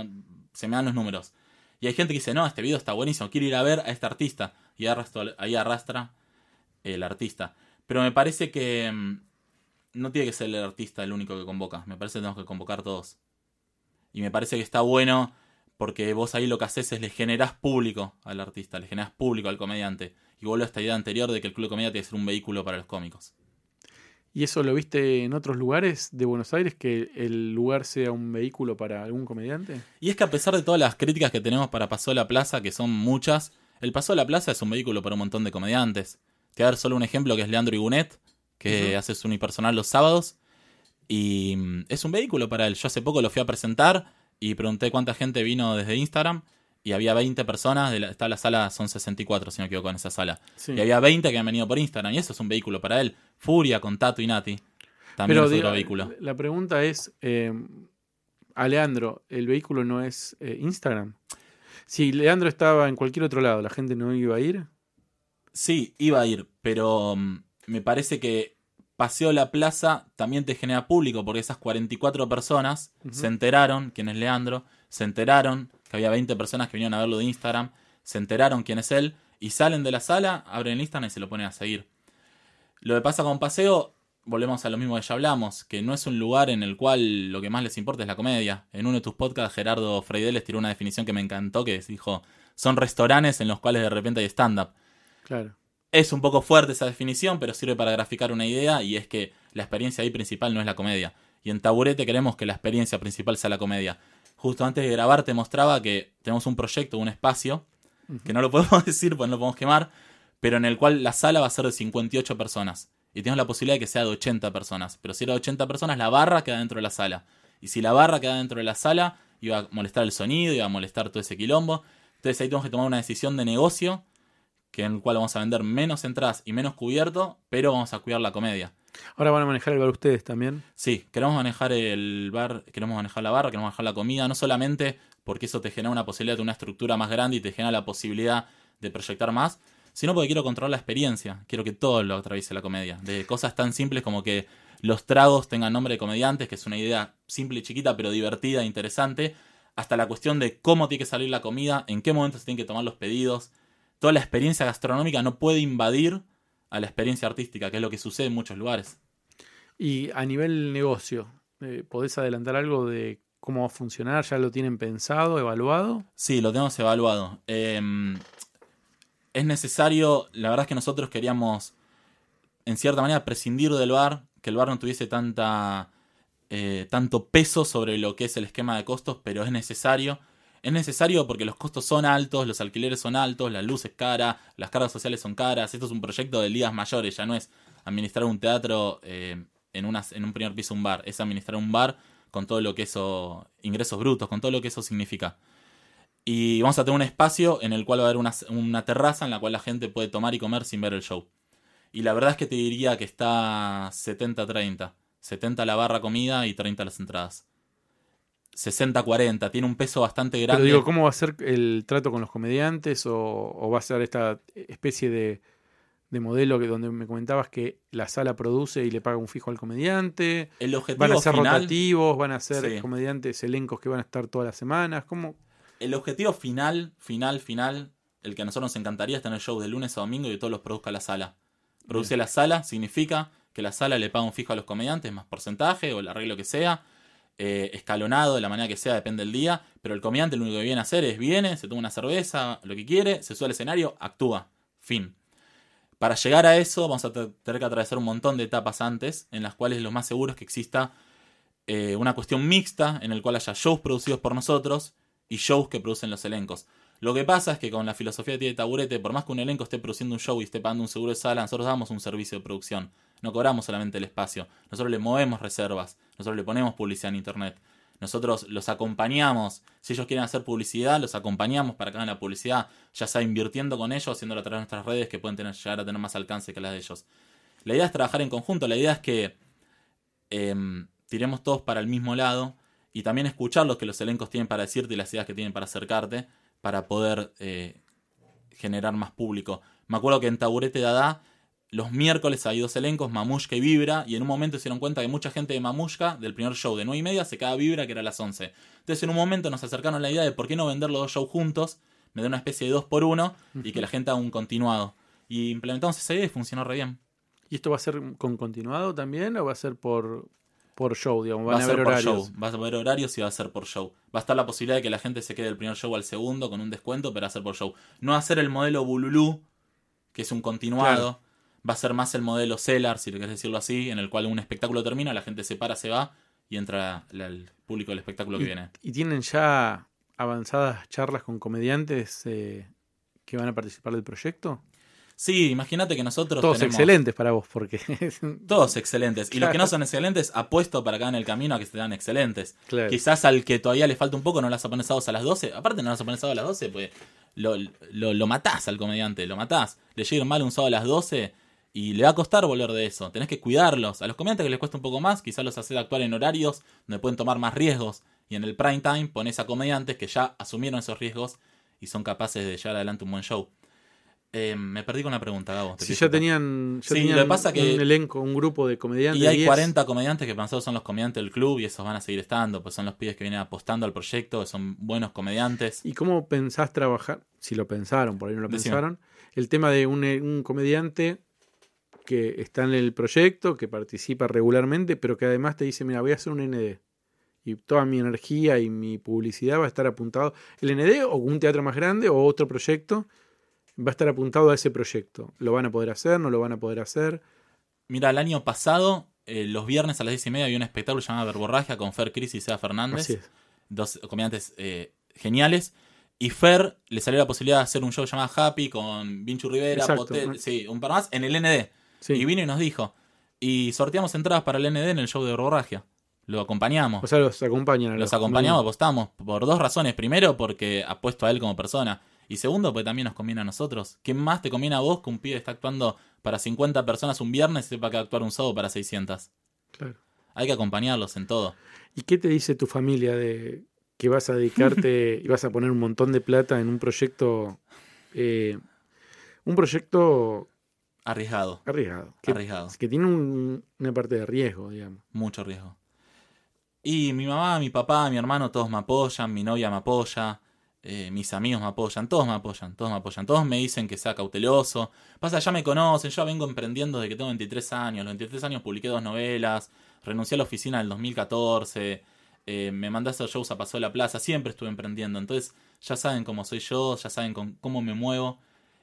se me dan los números. Y hay gente que dice, no, este video está buenísimo, quiero ir a ver a este artista. Y ahí arrastra el artista. Pero me parece que mm, no tiene que ser el artista el único que convoca. Me parece que tenemos que convocar todos. Y me parece que está bueno porque vos ahí lo que haces es le generás público al artista, le generás público al comediante. Y vuelvo a esta idea anterior de que el club de comedia tiene que ser un vehículo para los cómicos. ¿Y eso lo viste en otros lugares de Buenos Aires, que el lugar sea un vehículo para algún comediante? Y es que a pesar de todas las críticas que tenemos para Paso de la Plaza, que son muchas, el Paso de la Plaza es un vehículo para un montón de comediantes. Te voy a dar solo un ejemplo que es Leandro Igunet, que hace su unipersonal los sábados. Y mm, es un vehículo para él. Yo hace poco lo fui a presentar y pregunté cuánta gente vino desde Instagram. Y había 20 personas, de la, está la sala, son 64 si no me equivoco en esa sala. Sí. Y había 20 que han venido por Instagram y eso es un vehículo para él. Furia con Tato y Nati. También Pero es otro vehículo. la pregunta es, eh, a Leandro, ¿el vehículo no es eh, Instagram? Si Leandro estaba en cualquier otro lado, ¿la gente no iba a ir? Sí, iba a ir, pero mm, me parece que Paseo La Plaza también te genera público, porque esas 44 personas Ujú. se enteraron quién es Leandro, se enteraron que había 20 personas que vinieron a verlo de Instagram, se enteraron quién es él, y salen de la sala, abren el Instagram y se lo ponen a seguir. Lo que pasa con Paseo, volvemos a lo mismo que ya hablamos, que no es un lugar en el cual lo que más les importa es la comedia. En uno de tus podcasts, Gerardo Freideles tiró una definición que me encantó, que dijo, son restaurantes en los cuales de repente hay stand-up. Claro. Es un poco fuerte esa definición, pero sirve para graficar una idea y es que la experiencia ahí principal no es la comedia. Y en Taburete queremos que la experiencia principal sea la comedia. Justo antes de grabar te mostraba que tenemos un proyecto, un espacio, que no lo podemos decir, pues no lo podemos quemar, pero en el cual la sala va a ser de 58 personas. Y tenemos la posibilidad de que sea de 80 personas. Pero si era de 80 personas, la barra queda dentro de la sala. Y si la barra queda dentro de la sala, iba a molestar el sonido, iba a molestar todo ese quilombo. Entonces ahí tenemos que tomar una decisión de negocio que en el cual vamos a vender menos entradas y menos cubierto, pero vamos a cuidar la comedia. Ahora van a manejar el bar ustedes también. Sí, queremos manejar el bar, queremos manejar la barra, queremos manejar la comida, no solamente porque eso te genera una posibilidad de una estructura más grande y te genera la posibilidad de proyectar más, sino porque quiero controlar la experiencia, quiero que todo lo atraviese la comedia, de cosas tan simples como que los tragos tengan nombre de comediantes, que es una idea simple y chiquita, pero divertida e interesante, hasta la cuestión de cómo tiene que salir la comida, en qué momento se tienen que tomar los pedidos. Toda la experiencia gastronómica no puede invadir a la experiencia artística, que es lo que sucede en muchos lugares. Y a nivel negocio, eh, ¿podés adelantar algo de cómo va a funcionar? ¿Ya lo tienen pensado, evaluado? Sí, lo tenemos evaluado. Eh, es necesario, la verdad es que nosotros queríamos, en cierta manera, prescindir del bar, que el bar no tuviese tanta eh, tanto peso sobre lo que es el esquema de costos, pero es necesario. Es necesario porque los costos son altos, los alquileres son altos, la luz es cara, las cargas sociales son caras. Esto es un proyecto de ligas mayores, ya no es administrar un teatro eh, en, unas, en un primer piso, un bar. Es administrar un bar con todo lo que eso, ingresos brutos, con todo lo que eso significa. Y vamos a tener un espacio en el cual va a haber una, una terraza en la cual la gente puede tomar y comer sin ver el show. Y la verdad es que te diría que está 70-30. 70 la barra comida y 30 las entradas. 60-40, tiene un peso bastante grande. Pero digo, ¿cómo va a ser el trato con los comediantes? ¿O, va a ser esta especie de, de modelo que donde me comentabas que la sala produce y le paga un fijo al comediante? El objetivo ¿Van a ser final, rotativos? ¿Van a ser Sí. comediantes, elencos que van a estar todas las semanas? ¿Cómo? el objetivo final, final, final, el que a nosotros nos encantaría es tener show de lunes a domingo y que todos los produzca la sala. Produce la sala significa que la sala le paga un fijo a los comediantes, más porcentaje o el arreglo que sea, eh, escalonado de la manera que sea, depende del día, pero el comediante lo único que viene a hacer es viene, se toma una cerveza, lo que quiere, se sube al escenario, actúa, fin. Para llegar a eso vamos a te- tener que atravesar un montón de etapas antes, en las cuales lo más seguro es que exista eh, una cuestión mixta en el cual haya shows producidos por nosotros y shows que producen los elencos. Lo que pasa es que con la filosofía tiene Taburete, por más que un elenco esté produciendo un show y esté pagando un seguro de sala, nosotros damos un servicio de producción. No cobramos solamente el espacio. Nosotros le movemos reservas. Nosotros le ponemos publicidad en internet. Nosotros los acompañamos. Si ellos quieren hacer publicidad, los acompañamos para que hagan la publicidad, ya sea invirtiendo con ellos, haciéndolo a través de nuestras redes que pueden tener, llegar a tener más alcance que las de ellos. La idea es trabajar en conjunto. La idea es que em, tiremos todos para el mismo lado y también escuchar lo que los elencos tienen para decirte y las ideas que tienen para acercarte para poder eh, generar más público. Me acuerdo que en Taburete Dada los miércoles hay dos elencos, Mamushka y Vibra, y en un momento se dieron cuenta que mucha gente de Mamushka, del primer show de 9 y media, se quedaba Vibra, que era a las 11. Entonces en un momento nos acercaron a la idea de por qué no vender los dos shows juntos, me da una especie de dos por uno, y que la gente haga un continuado. Y implementamos esa idea y funcionó re bien. ¿Y esto va a ser con continuado también o va a ser por, por show? Digamos, Va van a a ser haber por horarios. show. Va a haber horarios y va a ser por show. Va a estar la posibilidad de que la gente se quede del primer show al segundo con un descuento, pero va a ser por show. No va a ser el modelo Bululú, que es un continuado. Va a ser más el modelo Cellar, si le querés decirlo así, en el cual un espectáculo termina, la gente se para, se va y entra la- el público del espectáculo que viene. y tienen ya avanzadas charlas con comediantes eh, que van a participar del proyecto? Sí, imagínate que nosotros Todos tenemos... excelentes para vos, porque. Todos excelentes. Y los que no son excelentes, apuesto para acá en el camino a que sean excelentes. Claro. Quizás al que todavía le falta un poco no las pones a las 12. Aparte no las pones a las 12, pues lo, lo, lo matás al comediante, lo matás. Le llega mal un sábado a las 12 y le va a costar volver de eso. Tenés que cuidarlos. A los comediantes que les cuesta un poco más, quizás los haces actuar en horarios donde pueden tomar más riesgos. Y en el prime time pones a comediantes que ya asumieron esos riesgos y son capaces de llevar adelante un buen show. Eh, me perdí con la pregunta, Gabo. te ya tenían, ya Sí, tenían lo que pasa que- un elenco, un grupo de comediantes. Y hay 10. 40 comediantes que pensados son los comediantes del club y esos van a seguir estando, pues son los pibes que vienen apostando al proyecto, son buenos comediantes. ¿Y cómo pensás trabajar? Si lo pensaron, por ahí no lo Decime. pensaron. El tema de un, un comediante que está en el proyecto, que participa regularmente, pero que además te dice, mira, voy a hacer un ND. Y toda mi energía y mi publicidad va a estar apuntado. El ND o un teatro más grande o otro proyecto va a estar apuntado a ese proyecto. ¿Lo van a poder hacer? ¿No lo van a poder hacer? Mira, el año pasado, eh, los viernes a las 10 y media había un espectáculo llamado Verborragia con Fer Cris y Sea Fernández, Así es. dos comediantes eh, geniales. Y Fer le salió la posibilidad de hacer un show llamado Happy con Vinchu Rivera, Exacto. Potel, sí, un par más, en el ND. Sí. Y vino y nos dijo. Y sorteamos entradas para el ND en el show de Verborragia. Lo acompañamos. O sea, los acompañan. a Los acompañamos, apostamos por dos razones. Primero, porque apuesto a él como persona. Y segundo, porque también nos conviene a nosotros. ¿Qué más te conviene a vos que un pibe está actuando para 50 personas un viernes y sepa que actuar un sábado para 600? Claro. Hay que acompañarlos en todo. ¿Y qué te dice tu familia de que vas a dedicarte y vas a poner un montón de plata en un proyecto, eh, un proyecto Arriesgado. arriesgado, que, Arriesgado. que tiene un- una parte de riesgo, digamos? Mucho riesgo. Y mi mamá, mi papá, mi hermano, todos me apoyan, mi novia me apoya, eh, mis amigos me apoyan, todos me apoyan, todos me apoyan, todos me dicen que sea cauteloso. Pasa, ya me conocen, yo vengo emprendiendo desde que tengo 23 años, los 23 años publiqué dos novelas, renuncié a la oficina en el 2014, eh, me mandé a hacer shows a Paso de la Plaza, siempre estuve emprendiendo, entonces ya saben cómo soy yo, ya saben con- cómo me muevo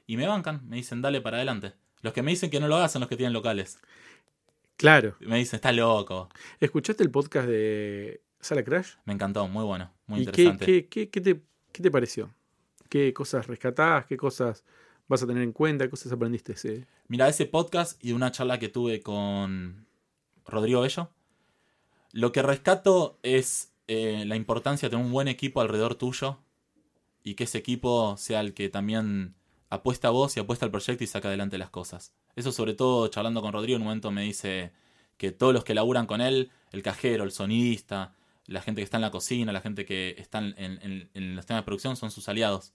y me bancan, me dicen dale para adelante. Los que me dicen que no lo hagan son los que tienen locales. Claro. Me dicen, está loco. ¿Escuchaste el podcast de Sala Crash? Me encantó, muy bueno, muy ¿Y qué, interesante. qué, qué, qué te, qué te pareció? ¿Qué cosas rescatás? ¿Qué cosas vas a tener en cuenta? ¿Qué cosas aprendiste? Mira, ese podcast y una charla que tuve con Rodrigo Bello, lo que rescato es eh, la importancia de tener un buen equipo alrededor tuyo y que ese equipo sea el que también apuesta a vos y apuesta al proyecto y saca adelante las cosas. Eso sobre todo charlando con Rodrigo en un momento me dice que todos los que laburan con él, el cajero, el sonidista, la gente que está en la cocina, la gente que está en, en- en los temas de producción son sus aliados.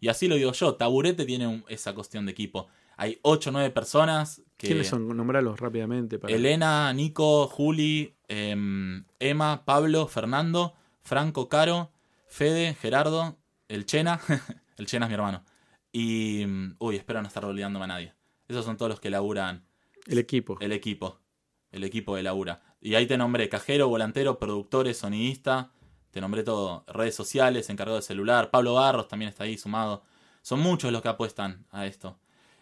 Y así lo digo yo, Taburete tiene un- esa cuestión de equipo. Hay 8 o 9 personas que... ¿Quiénes son? Nombralos rápidamente. Para... Elena, Nico, Juli, em, Emma, Pablo, Fernando, Franco, Caro, Fede, Gerardo, el Chena. el Chena es mi hermano. Y. mm, Uy, espero no estar olvidándome a nadie. Esos son todos los que laburan El equipo. el equipo. El equipo de labura. Y ahí te nombré cajero, volantero, productores, sonidista. Te nombré todo. Redes sociales, encargado de celular. Pablo Barros también está ahí sumado. Son muchos los que apuestan a esto.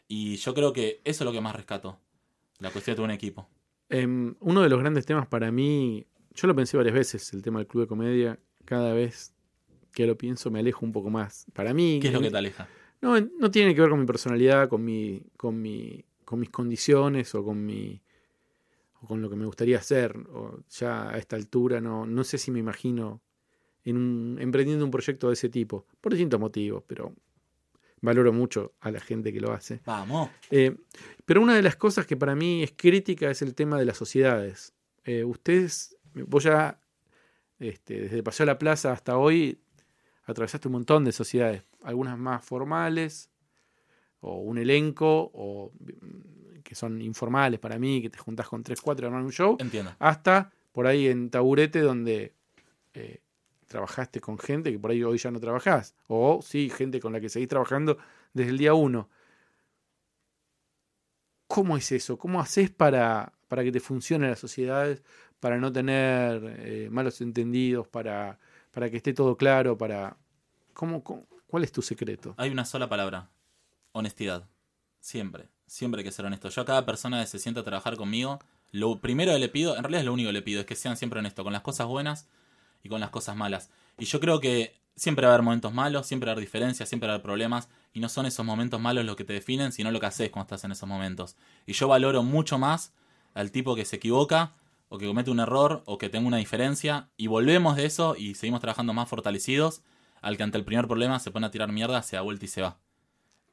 Y yo creo que eso es lo que más rescato. La cuestión de un equipo. Em, uno de los grandes temas para mí, yo lo pensé varias veces, el tema del club de comedia. Cada vez que lo pienso me alejo un poco más. Para mí. ¿Qué es lo que te aleja? No, no tiene que ver con mi personalidad, con mi, con mi, con mis condiciones o con mi o con lo que me gustaría hacer. O ya a esta altura no, no sé si me imagino en un, emprendiendo un proyecto de ese tipo, por distintos motivos, pero valoro mucho a la gente que lo hace. Vamos. Eh, pero una de las cosas que para mí es crítica es el tema de las sociedades. Eh, ustedes, vos ya este, desde Paseo a la Plaza hasta hoy atravesaste un montón de sociedades, algunas más formales, o un elenco, o mm, que son informales para mí, que te juntás con 3, 4 y armar un show, Entiendo. hasta por ahí en Taburete donde eh, trabajaste con gente que por ahí hoy ya no trabajás, o sí, gente con la que seguís trabajando desde el día uno. ¿Cómo es eso? ¿Cómo haces para, para que te funcionen las sociedades, para no tener eh, malos entendidos, para, para que esté todo claro, para... ¿Cómo, cómo- cuál es tu secreto? Hay una sola palabra. Honestidad. Siempre. Siempre hay que ser honesto. Yo a cada persona que se sienta a trabajar conmigo, lo primero que le pido, en realidad es lo único que le pido, es que sean siempre honestos con las cosas buenas y con las cosas malas. Y yo creo que siempre va a haber momentos malos, siempre va a haber diferencias, siempre va a haber problemas, y no son esos momentos malos los que te definen, sino lo que haces cuando estás en esos momentos. Y yo valoro mucho más al tipo que se equivoca, o que comete un error, o que tenga una diferencia, y volvemos de eso y seguimos trabajando más fortalecidos, al que ante el primer problema se pone a tirar mierda, se da vuelta y se va.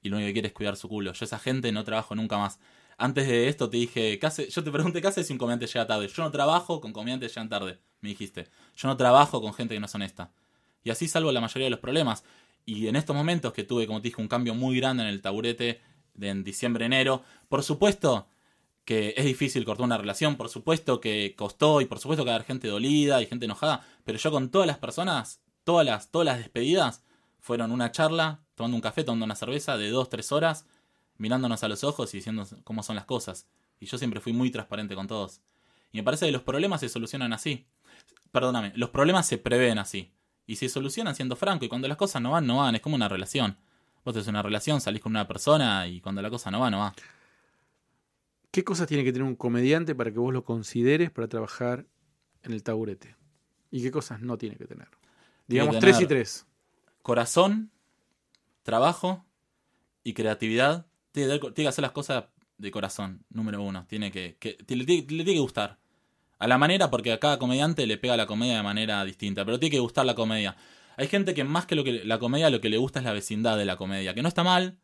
Y lo único que quiere es cuidar su culo. Yo esa gente no trabajo nunca más. Antes de esto te dije, yo te pregunté, ¿qué haces si un comediante llega tarde? Yo no trabajo con comediantes que llegan tarde, me dijiste. Yo no trabajo con gente que no es honesta. Y así salvo la mayoría de los problemas. Y en estos momentos que tuve, como te dije, un cambio muy grande en el taburete de en diciembre, enero, por supuesto que es difícil cortar una relación, por supuesto que costó y por supuesto que va a haber gente dolida y gente enojada, pero yo con todas las personas, todas las, todas las despedidas, fueron una charla, tomando un café, tomando una cerveza de dos, tres horas, mirándonos a los ojos y diciendo cómo son las cosas. Y yo siempre fui muy transparente con todos. Y me parece que los problemas se solucionan así. Perdóname, los problemas se prevén así. Y se solucionan siendo franco. Y cuando las cosas no van, no van. Es como una relación. Vos tenés una relación, salís con una persona y cuando la cosa no va, no va. ¿Qué cosas tiene que tener un comediante para que vos lo consideres para trabajar en el taburete? ¿Y qué cosas no tiene que tener? Digamos tres y tres. Corazón, trabajo y creatividad. Tiene que, tiene que hacer las cosas de corazón, número uno. Tiene que, que- le, tiene- le tiene que gustar. A la manera, porque a cada comediante le pega la comedia de manera distinta, pero tiene que gustar la comedia. Hay gente que más que, lo que la comedia, lo que le gusta es la vecindad de la comedia, que no está mal,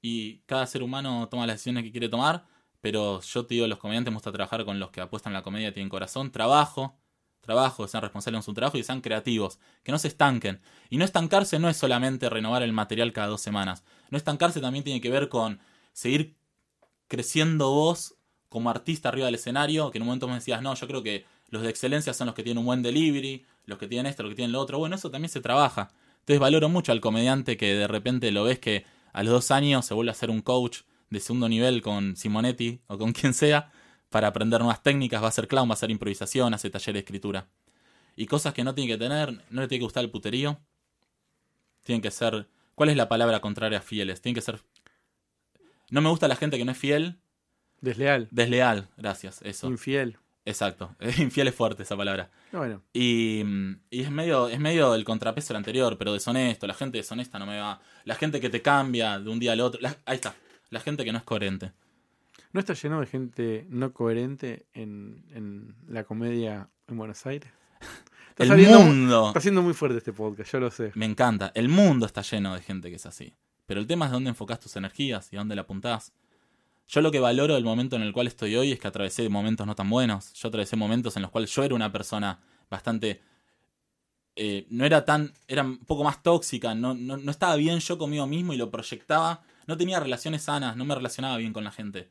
y cada ser humano toma las decisiones que quiere tomar, pero yo te digo, los comediantes me gusta trabajar con los que apuestan en la comedia, tienen corazón, trabajo, trabajo, sean responsables en su trabajo y sean creativos, que no se estanquen. Y no estancarse no es solamente renovar el material cada dos semanas, no estancarse también tiene que ver con seguir creciendo vos como artista arriba del escenario, que en un momento me decías, no, yo creo que los de excelencia son los que tienen un buen delivery, los que tienen esto, los que tienen lo otro. Bueno, eso también se trabaja. Entonces valoro mucho al comediante que de repente lo ves que a los dos años se vuelve a ser un coach de segundo nivel con Simonetti o con quien sea para aprender nuevas técnicas, va a ser clown, va a hacer improvisación, hace taller de escritura. Y cosas que no tiene que tener, no le tiene que gustar el puterío. Tienen que ser, ¿cuál es la palabra contraria a fieles? Tienen que ser... No me gusta la gente que no es fiel, Desleal. Desleal, gracias, eso. Infiel. Exacto. Infiel es fuerte esa palabra. Bueno, Y, y es medio es medio el contrapeso del anterior, pero deshonesto. La gente deshonesta no me va. La gente que te cambia de un día al otro. la- ahí está. La gente que no es coherente. ¿No está lleno de gente no coherente en, en la comedia en Buenos Aires? Está El saliendo- mundo. Está siendo muy fuerte este podcast, yo lo sé. Me encanta. El mundo está lleno de gente que es así. Pero el tema es dónde enfocás tus energías y dónde la apuntás. Yo lo que valoro del momento en el cual estoy hoy es que atravesé momentos no tan buenos. Yo atravesé momentos en los cuales yo era una persona bastante... eh, no era tan... Era un poco más tóxica. No, no, no estaba bien yo conmigo mismo y lo proyectaba. No tenía relaciones sanas. No me relacionaba bien con la gente.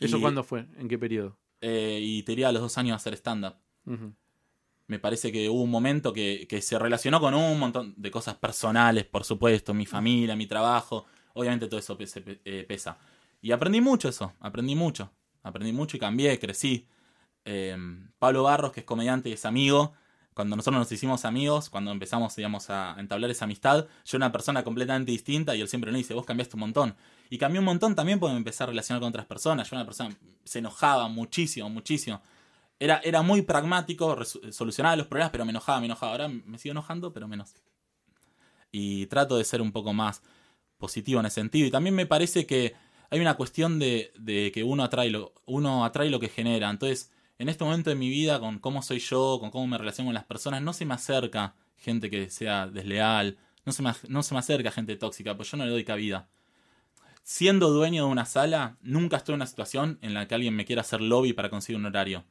¿Eso Y- cuándo fue? ¿En qué periodo? Eh, y te iría a los dos años a hacer stand-up. Me parece que hubo un momento que, que se relacionó con un montón de cosas personales, por supuesto, mi familia, mi trabajo. Obviamente todo eso eh, pesa. Y aprendí mucho eso, aprendí mucho. Aprendí mucho y cambié, crecí. Eh, Pablo Barros, que es comediante y es amigo, cuando nosotros nos hicimos amigos, cuando empezamos digamos, a entablar esa amistad, yo era una persona completamente distinta y él siempre me dice, vos cambiaste un montón. Y cambié un montón también porque me empecé a relacionar con otras personas. Yo era una persona se enojaba muchísimo, muchísimo. Era, era muy pragmático, resu- solucionaba los problemas, pero me enojaba, me enojaba. Ahora me sigo enojando, pero menos. Y trato de ser un poco más positivo en ese sentido. Y también me parece que hay una cuestión de, de que uno atrae, lo, uno atrae lo que genera. Entonces, en este momento de mi vida, con cómo soy yo, con cómo me relaciono con las personas, no se me acerca gente que sea desleal, no se me, no se me acerca gente tóxica, pues yo no le doy cabida. Siendo dueño de una sala, nunca estoy en una situación en la que alguien me quiera hacer lobby para conseguir un horario.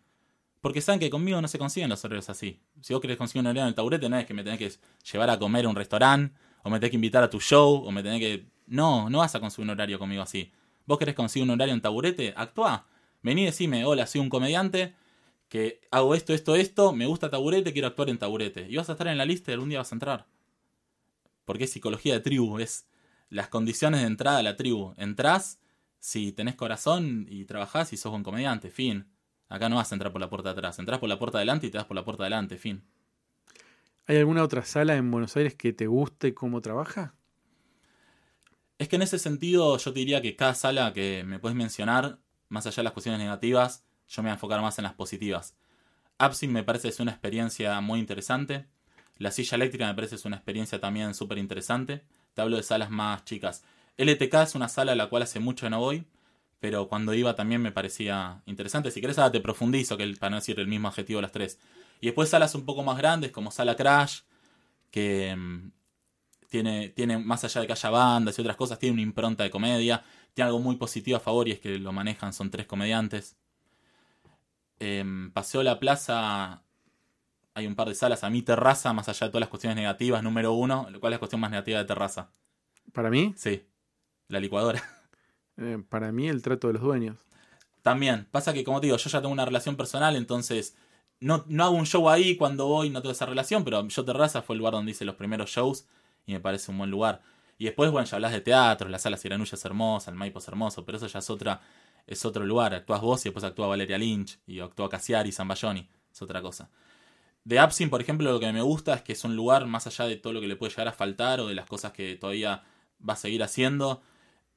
Porque saben que conmigo no se consiguen los horarios así. Si vos querés conseguir un horario en el taburete, no es que me tenés que llevar a comer a un restaurante, o me tenés que invitar a tu show, o me tenés que. No, no vas a conseguir un horario conmigo así. Vos querés conseguir un horario en taburete, actúa. Vení y decime, hola, soy un comediante, que hago esto, esto, esto, me gusta taburete, quiero actuar en taburete. Y vas a estar en la lista y algún día vas a entrar. Porque es psicología de tribu, es las condiciones de entrada a la tribu. Entrás si tenés corazón y trabajás y sos un comediante, fin. Acá no vas a entrar por la puerta de atrás, entrás por la puerta de adelante y te das por la puerta de adelante, fin. ¿Hay alguna otra sala en Buenos Aires que te guste cómo trabaja? Es que en ese sentido yo te diría que cada sala que me puedes mencionar, más allá de las cuestiones negativas, yo me voy a enfocar más en las positivas. Absin me parece es una experiencia muy interesante. La silla eléctrica me parece es una experiencia también súper interesante. Te hablo de salas más chicas. LTK es una sala a la cual hace mucho que no voy, pero cuando iba también me parecía interesante. Si querés ahora te profundizo, para no decir el mismo adjetivo las tres. Y después salas un poco más grandes, como Sala Crash, que mm, tiene, tiene, más allá de que haya bandas y otras cosas, tiene una impronta de comedia. Tiene algo muy positivo a favor y es que lo manejan, son tres comediantes. En Paseo La Plaza hay un par de salas. A mí Terraza, más allá de todas las cuestiones negativas, número uno. ¿Cuál es la cuestión más negativa de Terraza? Para mí, Sí, la licuadora. eh, para mí el trato de los dueños. También, pasa que como te digo, yo ya tengo una relación personal, entonces no, no hago un show ahí cuando voy, no tengo esa relación, pero yo Terraza fue el lugar donde hice los primeros shows y me parece un buen lugar. Y después, bueno, ya hablas de teatro, la sala Siranuya es hermosa, el Maipo es hermoso, pero eso ya es otra, es otro lugar. Actúas vos y después actúa Valeria Lynch y actúa Cassiari, Zambayoni, es otra cosa. De Absin, por ejemplo, lo que me gusta es que es un lugar más allá de todo lo que le puede llegar a faltar o de las cosas que todavía va a seguir haciendo.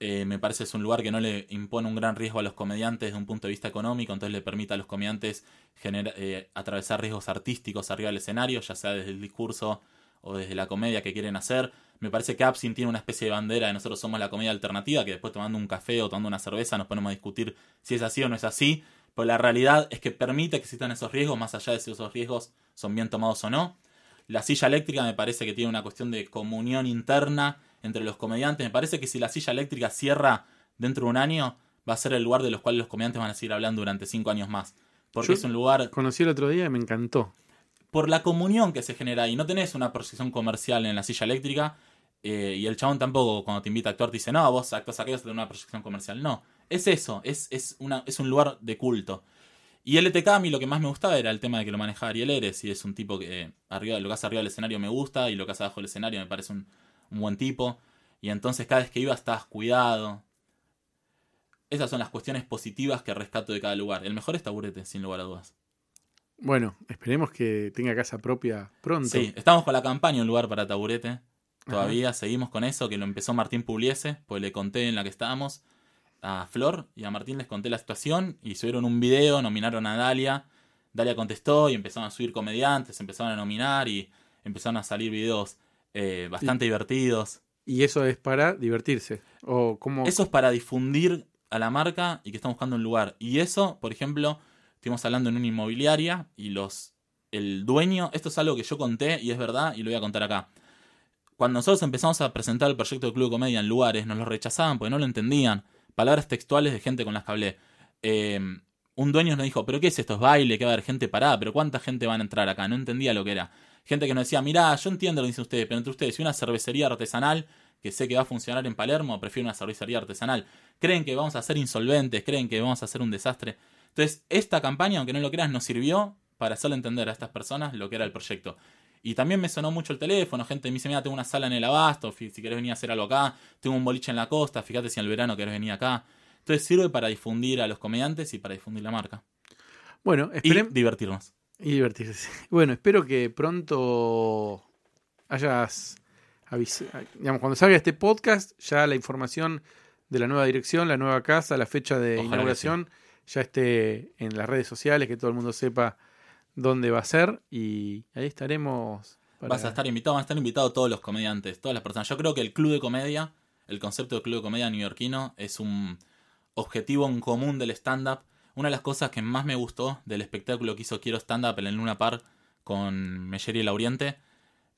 Eh, me parece es un lugar que no le impone un gran riesgo a los comediantes desde un punto de vista económico, entonces le permite a los comediantes eh, atravesar riesgos artísticos arriba del escenario, ya sea desde el discurso o desde la comedia que quieren hacer. Me parece que Absin tiene una especie de bandera de nosotros somos la comedia alternativa, que después tomando un café o tomando una cerveza nos ponemos a discutir si es así o no es así, pero la realidad es que permite que existan esos riesgos, más allá de si esos riesgos son bien tomados o no. La silla eléctrica me parece que tiene una cuestión de comunión interna entre los comediantes. Me parece que si la silla eléctrica cierra dentro de un año, va a ser el lugar de los cuales los comediantes van a seguir hablando durante cinco años más. Porque Yo- es un lugar Conocí el otro día y me encantó. Por la comunión que se genera ahí. No tenés una proyección comercial en la silla eléctrica. eh, y el chabón tampoco, cuando te invita a actuar, te dice, no, vos actúas y vas a tener una proyección comercial. No, es eso, es, es, una, es un lugar de culto. Y LTK a mí lo que más me gustaba era el tema de que lo manejaba Ariel Eres. Y es un tipo que eh, arriba, lo que hace arriba del escenario me gusta y lo que hace abajo del escenario me parece un, un buen tipo. Y entonces cada vez que iba estabas cuidado. Esas son las cuestiones positivas que rescato de cada lugar. El mejor es Taburete, sin lugar a dudas. Bueno, esperemos que tenga casa propia pronto. Sí, estamos con la campaña Un lugar para Taburete. Todavía seguimos con eso, que lo empezó Martín Pugliese, pues le conté en la que estábamos. a Flor y a Martín les conté la situación y subieron un video, nominaron a Dalia. Dalia contestó y empezaron a subir comediantes, empezaron a nominar y empezaron a salir videos eh, bastante divertidos. Y eso es para divertirse. O como... Eso es para difundir a la marca y que están buscando un lugar. Y eso, por ejemplo, estuvimos hablando en una inmobiliaria y los el dueño, esto es algo que yo conté y es verdad y lo voy a contar acá. Cuando nosotros empezamos a presentar el proyecto de Club de Comedia en lugares, nos lo rechazaban porque no lo entendían. Palabras textuales de gente con las que hablé. Eh, un dueño nos dijo, ¿pero qué es esto? ¿Es baile? ¿Qué va a haber gente parada? ¿Pero cuánta gente van a entrar acá? No entendía lo que era. Gente que nos decía, mirá, yo entiendo lo que dicen ustedes, pero entre ustedes, si una cervecería artesanal que sé que va a funcionar en Palermo, prefiero una cervecería artesanal. Creen que vamos a ser insolventes, creen que vamos a hacer un desastre. Entonces, esta campaña, aunque no lo creas, nos sirvió para hacerle entender a estas personas lo que era el proyecto. Y también me sonó mucho el teléfono, gente me dice, mira, tengo una sala en el abasto, si querés venir a hacer algo acá, tengo un boliche en la costa, fíjate si en el verano querés venir acá. Entonces sirve para difundir a los comediantes y para difundir la marca. Bueno, y divertirnos. Y divertirse. Bueno, espero que pronto hayas digamos, cuando salga este podcast, ya la información de la nueva dirección, la nueva casa, la fecha de inauguración, ya esté en las redes sociales, que todo el mundo sepa dónde va a ser y ahí estaremos. Vas a estar invitado, van a estar invitados todos los comediantes, todas las personas. Yo creo que el club de comedia, el concepto de club de comedia neoyorquino es un objetivo en común del stand-up. Una de las cosas que más me gustó del espectáculo que hizo Quiero Stand Up en el Luna Park con Meyer y el Oriente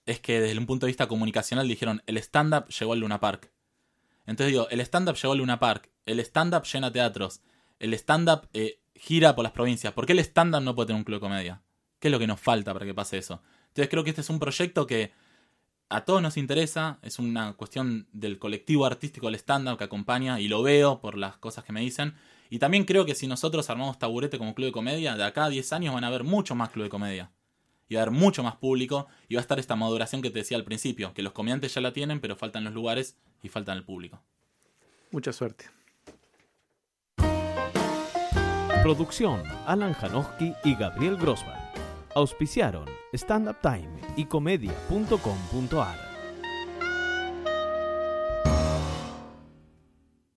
es que desde un punto de vista comunicacional dijeron, el stand-up llegó al Luna Park. Entonces digo, el stand-up llegó al Luna Park, el stand-up llena teatros, el stand-up eh, gira por las provincias. ¿Por qué el stand-up no puede tener un club de comedia? ¿Qué es lo que nos falta para que pase eso? Entonces creo que este es un proyecto que a todos nos interesa, es una cuestión del colectivo artístico del stand-up que acompaña y lo veo por las cosas que me dicen. Y también creo que si nosotros armamos taburete como club de comedia, de acá a 10 años van a haber mucho más club de comedia y va a haber mucho más público y va a estar esta maduración que te decía al principio, que los comediantes ya la tienen, pero faltan los lugares y faltan el público. Mucha suerte. Producción Alan Janowski y Gabriel Grossman. Auspiciaron Stand Up Time y comedia.com.ar.